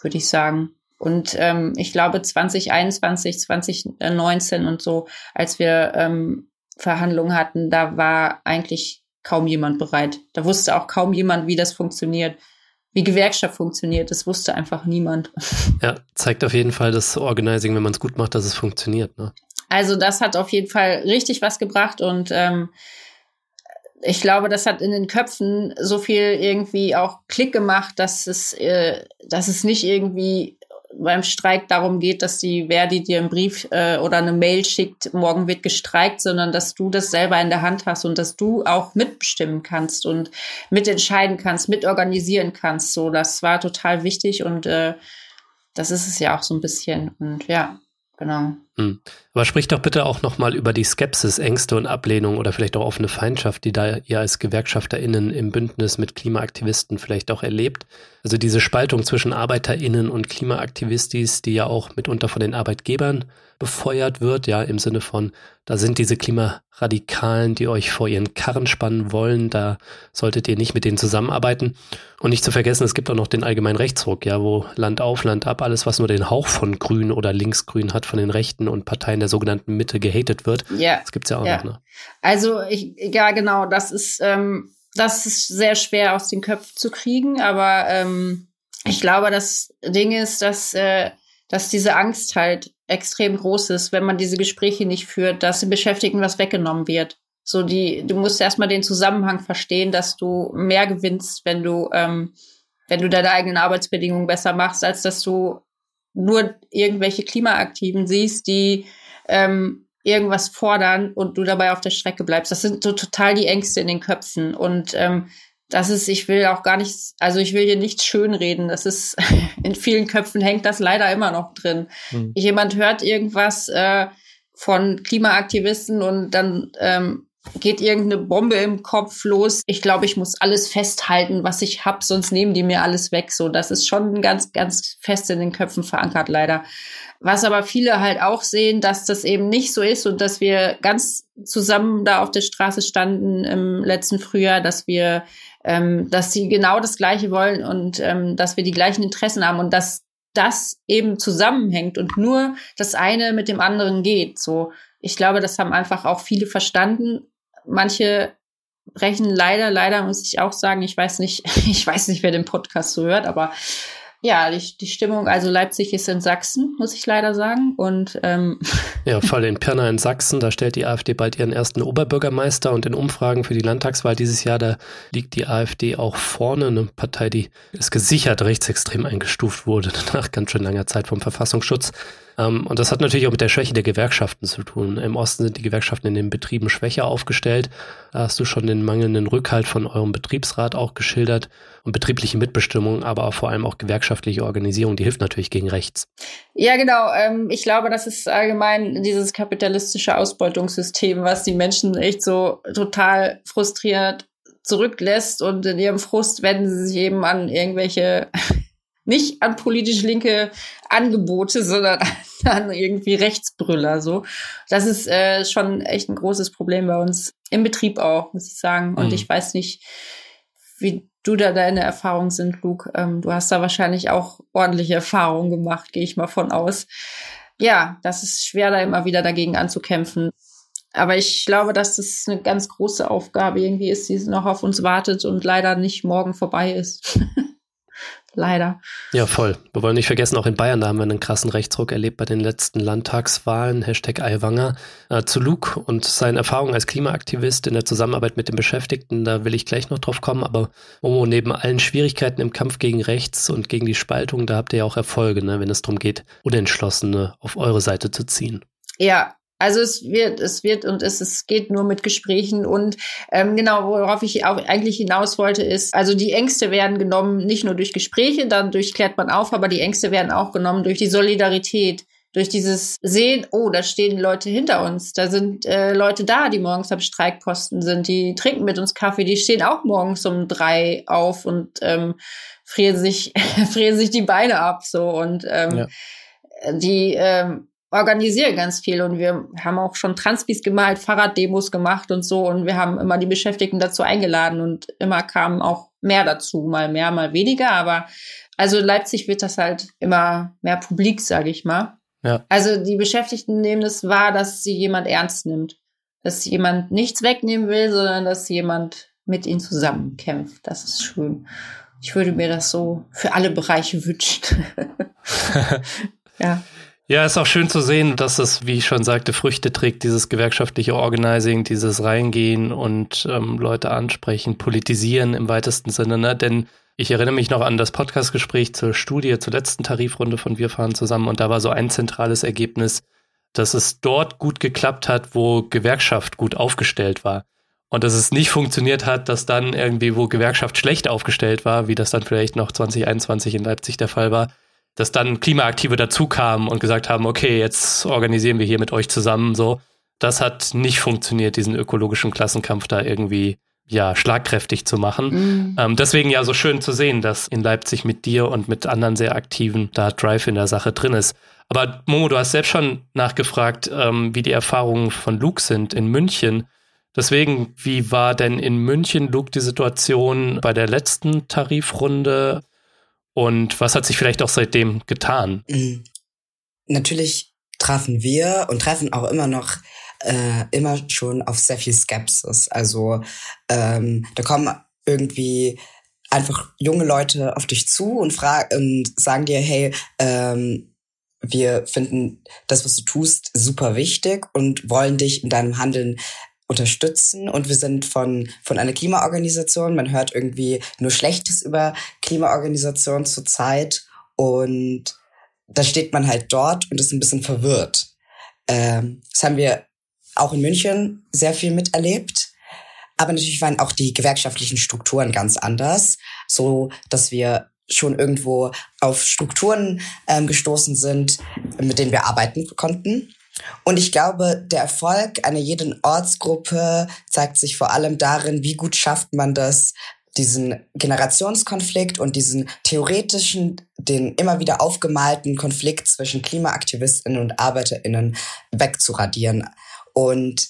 würde ich sagen. Und ähm, ich glaube 2021, 2019 und so, als wir ähm, Verhandlungen hatten, da war eigentlich kaum jemand bereit. Da wusste auch kaum jemand, wie das funktioniert, wie Gewerkschaft funktioniert. Das wusste einfach niemand. Ja, zeigt auf jeden Fall das Organizing, wenn man es gut macht, dass es funktioniert. Ne? Also das hat auf jeden Fall richtig was gebracht und ähm, ich glaube, das hat in den Köpfen so viel irgendwie auch Klick gemacht, dass es, äh, dass es nicht irgendwie beim Streik darum geht, dass die Verdi dir einen Brief äh, oder eine Mail schickt, morgen wird gestreikt, sondern dass du das selber in der Hand hast und dass du auch mitbestimmen kannst und mitentscheiden kannst, mitorganisieren kannst. So, das war total wichtig und äh, das ist es ja auch so ein bisschen. Und ja, genau. Hm. Aber sprich doch bitte auch nochmal über die Skepsis, Ängste und Ablehnung oder vielleicht auch offene Feindschaft, die da ihr als GewerkschafterInnen im Bündnis mit Klimaaktivisten vielleicht auch erlebt. Also diese Spaltung zwischen ArbeiterInnen und Klimaaktivistis, die ja auch mitunter von den Arbeitgebern befeuert wird, ja, im Sinne von, da sind diese Klimaradikalen, die euch vor ihren Karren spannen wollen, da solltet ihr nicht mit denen zusammenarbeiten. Und nicht zu vergessen, es gibt auch noch den allgemeinen Rechtsruck, ja, wo Land auf, Land ab, alles, was nur den Hauch von Grün oder Linksgrün hat, von den Rechten und Parteien der sogenannten Mitte gehatet wird. Ja. Das gibt's ja auch ja. noch, ne? Also, ich, ja, genau, das ist, ähm, das ist sehr schwer aus den Köpfen zu kriegen, aber ähm, ich glaube, das Ding ist, dass, äh, dass diese Angst halt extrem groß ist, wenn man diese Gespräche nicht führt, dass den Beschäftigten was weggenommen wird. So die, du musst erstmal den Zusammenhang verstehen, dass du mehr gewinnst, wenn du, ähm, wenn du deine eigenen Arbeitsbedingungen besser machst, als dass du nur irgendwelche Klimaaktiven siehst, die ähm, irgendwas fordern und du dabei auf der Strecke bleibst. Das sind so total die Ängste in den Köpfen. Und ähm, das ist, ich will auch gar nichts, also ich will hier nichts schönreden. Das ist, in vielen Köpfen hängt das leider immer noch drin. Mhm. Jemand hört irgendwas äh, von Klimaaktivisten und dann ähm, geht irgendeine Bombe im Kopf los. Ich glaube, ich muss alles festhalten, was ich hab, sonst nehmen die mir alles weg. So, das ist schon ganz, ganz fest in den Köpfen verankert, leider. Was aber viele halt auch sehen, dass das eben nicht so ist und dass wir ganz zusammen da auf der Straße standen im letzten Frühjahr, dass wir, ähm, dass sie genau das Gleiche wollen und ähm, dass wir die gleichen Interessen haben und dass das eben zusammenhängt und nur das eine mit dem anderen geht. So, ich glaube, das haben einfach auch viele verstanden manche brechen leider, leider muss ich auch sagen, ich weiß nicht, ich weiß nicht, wer den Podcast so hört, aber ja, die, die Stimmung, also Leipzig ist in Sachsen, muss ich leider sagen. Und ähm ja, Fall in Pirna in Sachsen, da stellt die AfD bald ihren ersten Oberbürgermeister und in Umfragen für die Landtagswahl dieses Jahr, da liegt die AfD auch vorne, eine Partei, die ist gesichert rechtsextrem eingestuft wurde, nach ganz schön langer Zeit vom Verfassungsschutz. Ähm, und das hat natürlich auch mit der Schwäche der Gewerkschaften zu tun. Im Osten sind die Gewerkschaften in den Betrieben schwächer aufgestellt. Da hast du schon den mangelnden Rückhalt von eurem Betriebsrat auch geschildert. Und betriebliche Mitbestimmung, aber vor allem auch gewerkschaftliche Organisierung, die hilft natürlich gegen rechts. Ja, genau. Ähm, ich glaube, das ist allgemein dieses kapitalistische Ausbeutungssystem, was die Menschen echt so total frustriert zurücklässt und in ihrem Frust wenden sie sich eben an irgendwelche nicht an politisch linke Angebote, sondern an irgendwie Rechtsbrüller. So, das ist äh, schon echt ein großes Problem bei uns im Betrieb auch, muss ich sagen. Und mhm. ich weiß nicht, wie du da deine Erfahrungen sind, Luke. Ähm, du hast da wahrscheinlich auch ordentliche Erfahrungen gemacht, gehe ich mal von aus. Ja, das ist schwer, da immer wieder dagegen anzukämpfen. Aber ich glaube, dass das eine ganz große Aufgabe irgendwie ist, die noch auf uns wartet und leider nicht morgen vorbei ist. leider. Ja, voll. Wir wollen nicht vergessen, auch in Bayern, da haben wir einen krassen Rechtsruck erlebt bei den letzten Landtagswahlen. Hashtag Aiwanger. Äh, zu Luke und seinen Erfahrungen als Klimaaktivist in der Zusammenarbeit mit den Beschäftigten, da will ich gleich noch drauf kommen. Aber Momo, neben allen Schwierigkeiten im Kampf gegen rechts und gegen die Spaltung, da habt ihr ja auch Erfolge, ne, wenn es darum geht, Unentschlossene auf eure Seite zu ziehen. Ja, also es wird, es wird und es, es geht nur mit Gesprächen und ähm, genau, worauf ich auch eigentlich hinaus wollte, ist, also die Ängste werden genommen nicht nur durch Gespräche, dann durchklärt man auf, aber die Ängste werden auch genommen durch die Solidarität, durch dieses Sehen, oh, da stehen Leute hinter uns, da sind äh, Leute da, die morgens am Streikposten sind, die trinken mit uns Kaffee, die stehen auch morgens um drei auf und ähm, frieren sich, frieren sich die Beine ab so und ähm, ja. die ähm, organisieren ganz viel und wir haben auch schon Transpis gemalt, Fahrraddemos gemacht und so und wir haben immer die Beschäftigten dazu eingeladen und immer kamen auch mehr dazu, mal mehr, mal weniger, aber also in Leipzig wird das halt immer mehr publik, sage ich mal. Ja. Also die Beschäftigten nehmen es wahr, dass sie jemand ernst nimmt, dass jemand nichts wegnehmen will, sondern dass jemand mit ihnen zusammen kämpft. Das ist schön. Ich würde mir das so für alle Bereiche wünschen. ja. Ja, ist auch schön zu sehen, dass es, wie ich schon sagte, Früchte trägt, dieses gewerkschaftliche Organizing, dieses Reingehen und ähm, Leute ansprechen, politisieren im weitesten Sinne. Ne? Denn Ich erinnere mich noch an das Podcastgespräch zur Studie, zur letzten Tarifrunde von Wir fahren zusammen und da war so ein zentrales Ergebnis, dass es dort gut geklappt hat, wo Gewerkschaft gut aufgestellt war. Und dass es nicht funktioniert hat, dass dann irgendwie, wo Gewerkschaft schlecht aufgestellt war, wie das dann vielleicht noch 2021 in Leipzig der Fall war, dass dann Klimaaktive dazukamen und gesagt haben, okay, jetzt organisieren wir hier mit euch zusammen so. Das hat nicht funktioniert, diesen ökologischen Klassenkampf da irgendwie ja, schlagkräftig zu machen. Mhm. Ähm, deswegen ja so schön zu sehen, dass in Leipzig mit dir und mit anderen sehr aktiven da Drive in der Sache drin ist. Aber Momo, du hast selbst schon nachgefragt, ähm, wie die Erfahrungen von Luke sind in München. Deswegen, wie war denn in München, Luke, die Situation bei der letzten Tarifrunde? Und was hat sich vielleicht auch seitdem getan? Mhm. Natürlich trafen wir und treffen auch immer noch äh, immer schon auf sehr viel Skepsis. Also ähm, da kommen irgendwie einfach junge Leute auf dich zu und, fragen und sagen dir, hey, ähm, wir finden das, was du tust, super wichtig und wollen dich in deinem Handeln unterstützen. Und wir sind von, von einer Klimaorganisation. Man hört irgendwie nur Schlechtes über Klimaorganisationen zurzeit. Und da steht man halt dort und ist ein bisschen verwirrt. Ähm, das haben wir auch in München sehr viel miterlebt. Aber natürlich waren auch die gewerkschaftlichen Strukturen ganz anders, so dass wir schon irgendwo auf Strukturen ähm, gestoßen sind, mit denen wir arbeiten konnten. Und ich glaube, der Erfolg einer jeden Ortsgruppe zeigt sich vor allem darin, wie gut schafft man das, diesen Generationskonflikt und diesen theoretischen, den immer wieder aufgemalten Konflikt zwischen Klimaaktivistinnen und Arbeiterinnen wegzuradieren und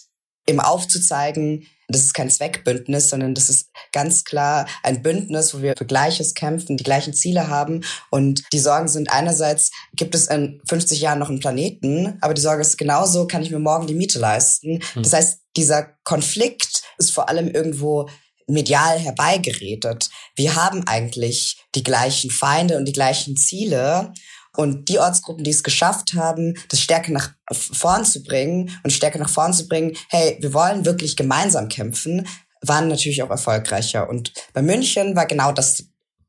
ihm aufzuzeigen, das ist kein Zweckbündnis, sondern das ist ganz klar ein Bündnis, wo wir für Gleiches kämpfen, die gleichen Ziele haben. Und die Sorgen sind einerseits, gibt es in 50 Jahren noch einen Planeten, aber die Sorge ist genauso, kann ich mir morgen die Miete leisten. Hm. Das heißt, dieser Konflikt ist vor allem irgendwo medial herbeigeredet. Wir haben eigentlich die gleichen Feinde und die gleichen Ziele. Und die Ortsgruppen, die es geschafft haben, das stärker nach vorn zu bringen und stärker nach vorn zu bringen, hey, wir wollen wirklich gemeinsam kämpfen, waren natürlich auch erfolgreicher. Und bei München war genau das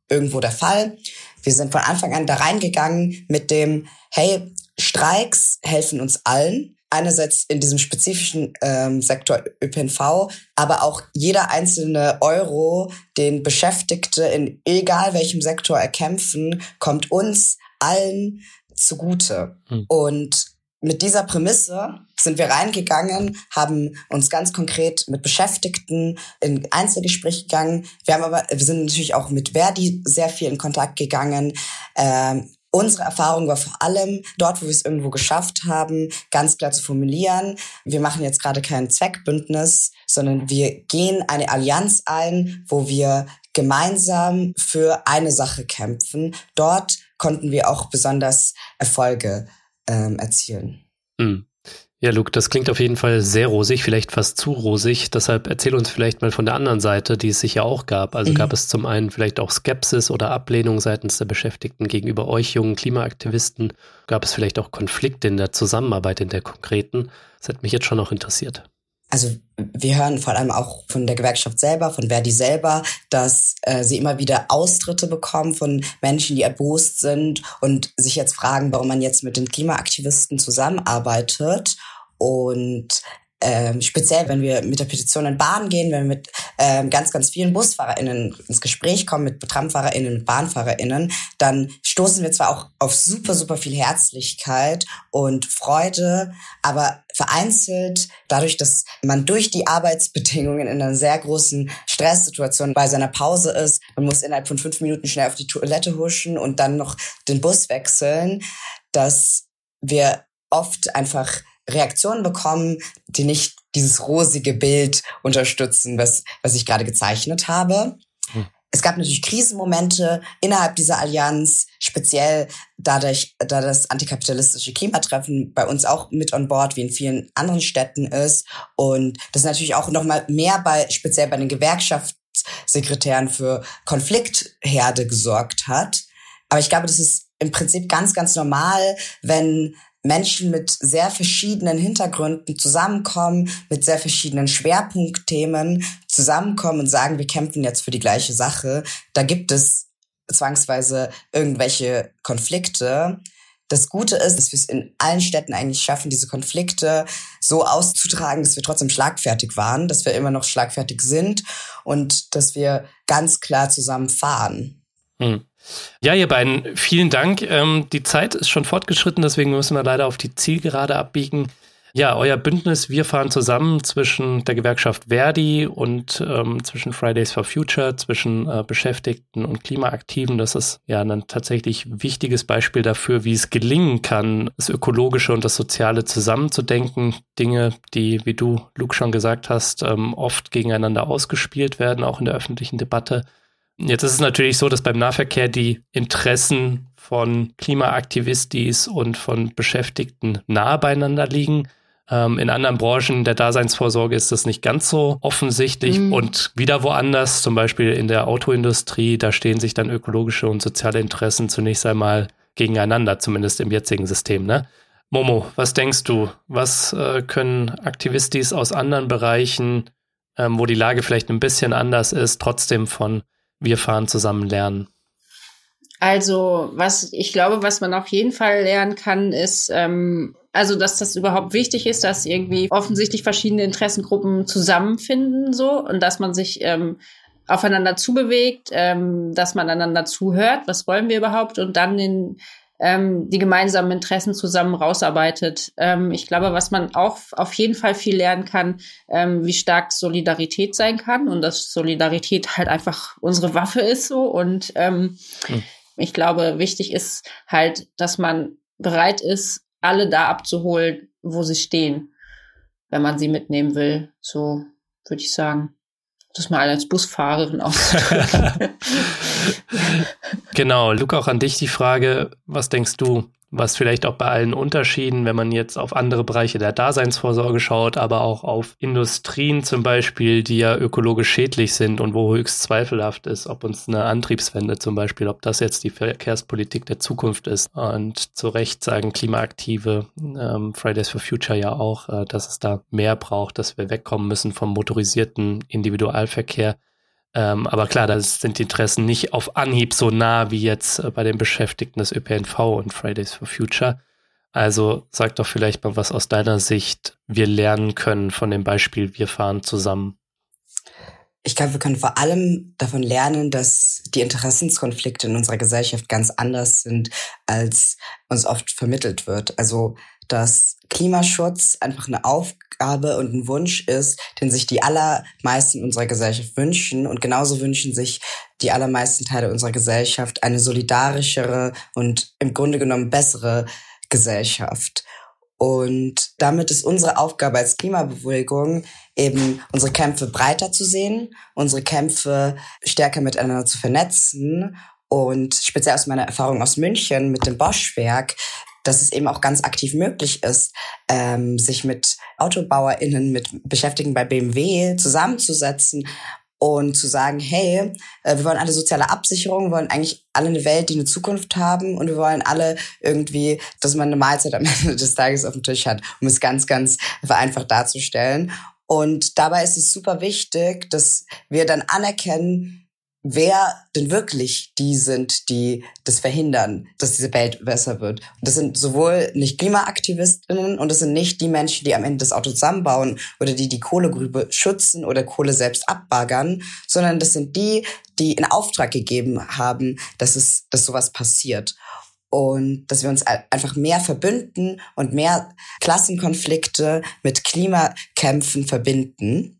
irgendwo der Fall. Wir sind von Anfang an da reingegangen mit dem, hey, Streiks helfen uns allen. Einerseits in diesem spezifischen ähm, Sektor ÖPNV, aber auch jeder einzelne Euro, den Beschäftigte in egal welchem Sektor erkämpfen, kommt uns allen zugute. Hm. Und mit dieser Prämisse sind wir reingegangen, haben uns ganz konkret mit Beschäftigten in Einzelgespräche gegangen. Wir haben aber, wir sind natürlich auch mit Verdi sehr viel in Kontakt gegangen. Ähm, unsere Erfahrung war vor allem dort, wo wir es irgendwo geschafft haben, ganz klar zu formulieren. Wir machen jetzt gerade kein Zweckbündnis, sondern wir gehen eine Allianz ein, wo wir gemeinsam für eine Sache kämpfen. Dort konnten wir auch besonders Erfolge ähm, erzielen. Mhm. Ja, Luke, das klingt auf jeden Fall sehr rosig, vielleicht fast zu rosig. Deshalb erzähl uns vielleicht mal von der anderen Seite, die es sicher auch gab. Also mhm. gab es zum einen vielleicht auch Skepsis oder Ablehnung seitens der Beschäftigten gegenüber euch jungen Klimaaktivisten. Gab es vielleicht auch Konflikte in der Zusammenarbeit, in der konkreten? Das hat mich jetzt schon noch interessiert also wir hören vor allem auch von der Gewerkschaft selber, von Verdi selber, dass äh, sie immer wieder Austritte bekommen von Menschen, die erbost sind und sich jetzt fragen, warum man jetzt mit den Klimaaktivisten zusammenarbeitet. Und ähm, speziell, wenn wir mit der Petition in Bahn gehen, wenn wir mit ähm, ganz, ganz vielen BusfahrerInnen ins Gespräch kommen, mit TramfahrerInnen, mit BahnfahrerInnen, dann stoßen wir zwar auch auf super, super viel Herzlichkeit und Freude, aber vereinzelt dadurch, dass man durch die Arbeitsbedingungen in einer sehr großen Stresssituation bei seiner Pause ist, man muss innerhalb von fünf Minuten schnell auf die Toilette huschen und dann noch den Bus wechseln, dass wir oft einfach Reaktionen bekommen, die nicht dieses rosige Bild unterstützen, was, was ich gerade gezeichnet habe. Hm. Es gab natürlich Krisenmomente innerhalb dieser Allianz, speziell dadurch, da das antikapitalistische Klimatreffen bei uns auch mit on board, wie in vielen anderen Städten ist. Und das natürlich auch nochmal mehr bei, speziell bei den Gewerkschaftssekretären für Konfliktherde gesorgt hat. Aber ich glaube, das ist im Prinzip ganz, ganz normal, wenn Menschen mit sehr verschiedenen Hintergründen zusammenkommen, mit sehr verschiedenen Schwerpunktthemen zusammenkommen und sagen, wir kämpfen jetzt für die gleiche Sache. Da gibt es zwangsweise irgendwelche Konflikte. Das Gute ist, dass wir es in allen Städten eigentlich schaffen, diese Konflikte so auszutragen, dass wir trotzdem schlagfertig waren, dass wir immer noch schlagfertig sind und dass wir ganz klar zusammen fahren. Hm. Ja, ihr beiden, vielen Dank. Ähm, die Zeit ist schon fortgeschritten, deswegen müssen wir leider auf die Zielgerade abbiegen. Ja, euer Bündnis, wir fahren zusammen zwischen der Gewerkschaft Verdi und ähm, zwischen Fridays for Future, zwischen äh, Beschäftigten und Klimaaktiven. Das ist ja ein tatsächlich wichtiges Beispiel dafür, wie es gelingen kann, das Ökologische und das Soziale zusammenzudenken. Dinge, die, wie du, Luke, schon gesagt hast, ähm, oft gegeneinander ausgespielt werden, auch in der öffentlichen Debatte. Jetzt ist es natürlich so, dass beim Nahverkehr die Interessen von Klimaaktivistis und von Beschäftigten nahe beieinander liegen. Ähm, in anderen Branchen der Daseinsvorsorge ist das nicht ganz so offensichtlich. Mhm. Und wieder woanders, zum Beispiel in der Autoindustrie, da stehen sich dann ökologische und soziale Interessen zunächst einmal gegeneinander, zumindest im jetzigen System. Ne? Momo, was denkst du? Was äh, können Aktivistis aus anderen Bereichen, ähm, wo die Lage vielleicht ein bisschen anders ist, trotzdem von Wir fahren zusammen lernen? Also, was ich glaube, was man auf jeden Fall lernen kann, ist, ähm, also, dass das überhaupt wichtig ist, dass irgendwie offensichtlich verschiedene Interessengruppen zusammenfinden, so, und dass man sich ähm, aufeinander zubewegt, ähm, dass man einander zuhört, was wollen wir überhaupt, und dann den, ähm, die gemeinsamen Interessen zusammen rausarbeitet. Ähm, ich glaube, was man auch auf jeden Fall viel lernen kann, ähm, wie stark Solidarität sein kann und dass Solidarität halt einfach unsere Waffe ist so und ähm, hm ich glaube, wichtig ist halt, dass man bereit ist, alle da abzuholen, wo sie stehen, wenn man sie mitnehmen will. So würde ich sagen. Das mal als Busfahrerin auszudrücken. genau, Luke, auch an dich die Frage, was denkst du, was vielleicht auch bei allen Unterschieden, wenn man jetzt auf andere Bereiche der Daseinsvorsorge schaut, aber auch auf Industrien zum Beispiel, die ja ökologisch schädlich sind und wo höchst zweifelhaft ist, ob uns eine Antriebswende zum Beispiel, ob das jetzt die Verkehrspolitik der Zukunft ist. Und zu Recht sagen Klimaaktive, ähm, Fridays for Future ja auch, äh, dass es da mehr braucht, dass wir wegkommen müssen vom motorisierten Individualverkehr ähm, aber klar, da sind die Interessen nicht auf Anhieb so nah wie jetzt äh, bei den Beschäftigten des ÖPNV und Fridays for Future. Also sag doch vielleicht mal, was aus deiner Sicht wir lernen können von dem Beispiel, wir fahren zusammen. Ich glaube, wir können vor allem davon lernen, dass die Interessenskonflikte in unserer Gesellschaft ganz anders sind, als uns oft vermittelt wird. Also dass Klimaschutz einfach eine Aufgabe und ein Wunsch ist, den sich die allermeisten unserer Gesellschaft wünschen. Und genauso wünschen sich die allermeisten Teile unserer Gesellschaft eine solidarischere und im Grunde genommen bessere Gesellschaft. Und damit ist unsere Aufgabe als Klimabewegung eben unsere Kämpfe breiter zu sehen, unsere Kämpfe stärker miteinander zu vernetzen und speziell aus meiner Erfahrung aus München mit dem Boschwerk dass es eben auch ganz aktiv möglich ist, ähm, sich mit AutobauerInnen, mit Beschäftigten bei BMW zusammenzusetzen und zu sagen, hey, äh, wir wollen alle soziale Absicherung, wir wollen eigentlich alle eine Welt, die eine Zukunft haben und wir wollen alle irgendwie, dass man eine Mahlzeit am Ende des Tages auf dem Tisch hat, um es ganz, ganz vereinfacht darzustellen. Und dabei ist es super wichtig, dass wir dann anerkennen, wer denn wirklich die sind, die das verhindern, dass diese Welt besser wird. Und das sind sowohl nicht Klimaaktivistinnen und das sind nicht die Menschen, die am Ende das Auto zusammenbauen oder die die Kohlegrübe schützen oder Kohle selbst abbaggern, sondern das sind die, die in Auftrag gegeben haben, dass es, dass sowas passiert. Und dass wir uns einfach mehr verbünden und mehr Klassenkonflikte mit Klimakämpfen verbinden.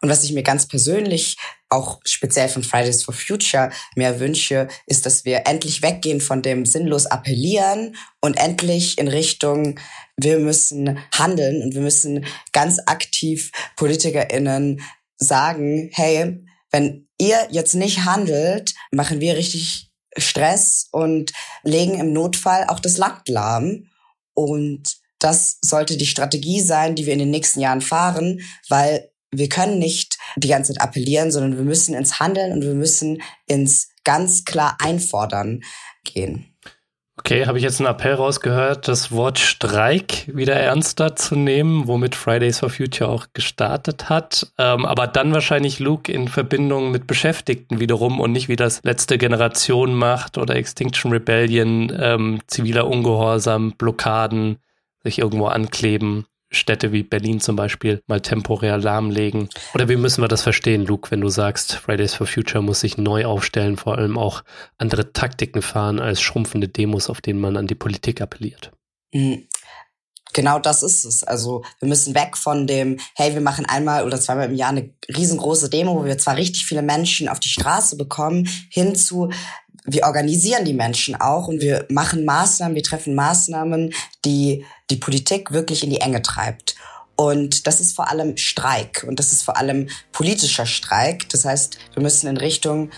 Und was ich mir ganz persönlich auch speziell von Fridays for Future mehr wünsche, ist, dass wir endlich weggehen von dem sinnlos appellieren und endlich in Richtung, wir müssen handeln und wir müssen ganz aktiv PolitikerInnen sagen, hey, wenn ihr jetzt nicht handelt, machen wir richtig Stress und legen im Notfall auch das Land lahm. Und das sollte die Strategie sein, die wir in den nächsten Jahren fahren, weil wir können nicht die ganze Zeit appellieren, sondern wir müssen ins Handeln und wir müssen ins ganz klar einfordern gehen. Okay, habe ich jetzt einen Appell rausgehört, das Wort Streik wieder ernster zu nehmen, womit Fridays for Future auch gestartet hat. Ähm, aber dann wahrscheinlich Luke in Verbindung mit Beschäftigten wiederum und nicht wie das letzte Generation macht oder Extinction Rebellion, ähm, ziviler Ungehorsam, Blockaden, sich irgendwo ankleben. Städte wie Berlin zum Beispiel mal temporär lahmlegen? Oder wie müssen wir das verstehen, Luke, wenn du sagst, Fridays for Future muss sich neu aufstellen, vor allem auch andere Taktiken fahren als schrumpfende Demos, auf denen man an die Politik appelliert? Mhm. Genau das ist es. Also wir müssen weg von dem, hey, wir machen einmal oder zweimal im Jahr eine riesengroße Demo, wo wir zwar richtig viele Menschen auf die Straße bekommen, hin zu, wir organisieren die Menschen auch und wir machen Maßnahmen, wir treffen Maßnahmen, die die Politik wirklich in die Enge treibt. Und das ist vor allem Streik und das ist vor allem politischer Streik. Das heißt, wir müssen in Richtung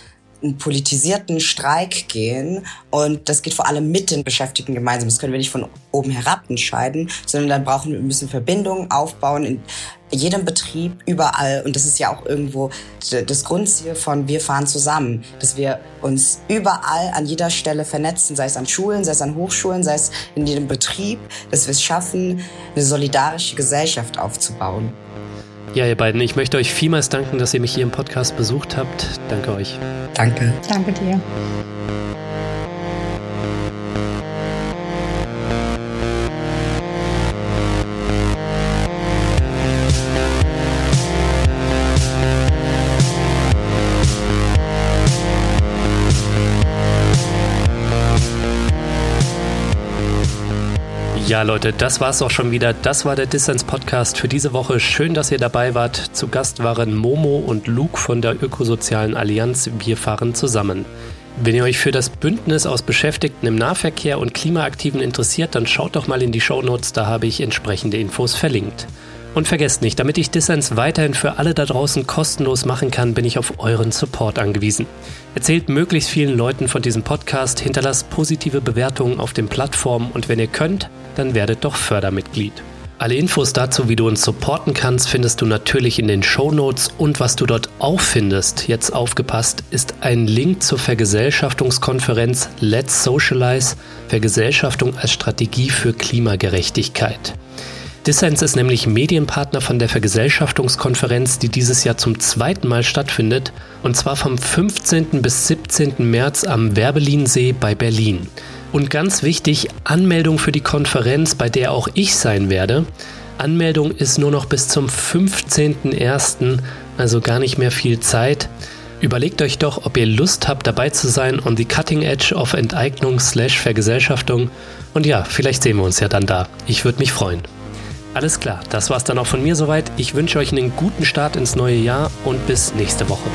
einen politisierten Streik gehen und das geht vor allem mit den Beschäftigten gemeinsam. Das können wir nicht von oben herab entscheiden, sondern dann brauchen wir müssen Verbindungen aufbauen in jedem Betrieb, überall. Und das ist ja auch irgendwo das Grundziel von Wir fahren zusammen, dass wir uns überall an jeder Stelle vernetzen, sei es an Schulen, sei es an Hochschulen, sei es in jedem Betrieb, dass wir es schaffen, eine solidarische Gesellschaft aufzubauen. Ja, ihr beiden, ich möchte euch vielmals danken, dass ihr mich hier im Podcast besucht habt. Danke euch. Danke. Danke dir. Ja, Leute, das war's auch schon wieder. Das war der Distance Podcast für diese Woche. Schön, dass ihr dabei wart. Zu Gast waren Momo und Luke von der Ökosozialen Allianz. Wir fahren zusammen. Wenn ihr euch für das Bündnis aus Beschäftigten im Nahverkehr und Klimaaktiven interessiert, dann schaut doch mal in die Shownotes, da habe ich entsprechende Infos verlinkt. Und vergesst nicht, damit ich Dissens weiterhin für alle da draußen kostenlos machen kann, bin ich auf euren Support angewiesen. Erzählt möglichst vielen Leuten von diesem Podcast, hinterlasst positive Bewertungen auf den Plattformen und wenn ihr könnt, dann werdet doch Fördermitglied. Alle Infos dazu, wie du uns supporten kannst, findest du natürlich in den Show Notes und was du dort auch findest, jetzt aufgepasst, ist ein Link zur Vergesellschaftungskonferenz Let's Socialize, Vergesellschaftung als Strategie für Klimagerechtigkeit. Dissens ist nämlich Medienpartner von der Vergesellschaftungskonferenz, die dieses Jahr zum zweiten Mal stattfindet, und zwar vom 15. bis 17. März am Werbelinsee bei Berlin. Und ganz wichtig, Anmeldung für die Konferenz, bei der auch ich sein werde. Anmeldung ist nur noch bis zum 15.01., also gar nicht mehr viel Zeit. Überlegt euch doch, ob ihr Lust habt, dabei zu sein on the cutting edge of Enteignung slash Vergesellschaftung. Und ja, vielleicht sehen wir uns ja dann da. Ich würde mich freuen. Alles klar, das war's dann auch von mir soweit. Ich wünsche euch einen guten Start ins neue Jahr und bis nächste Woche.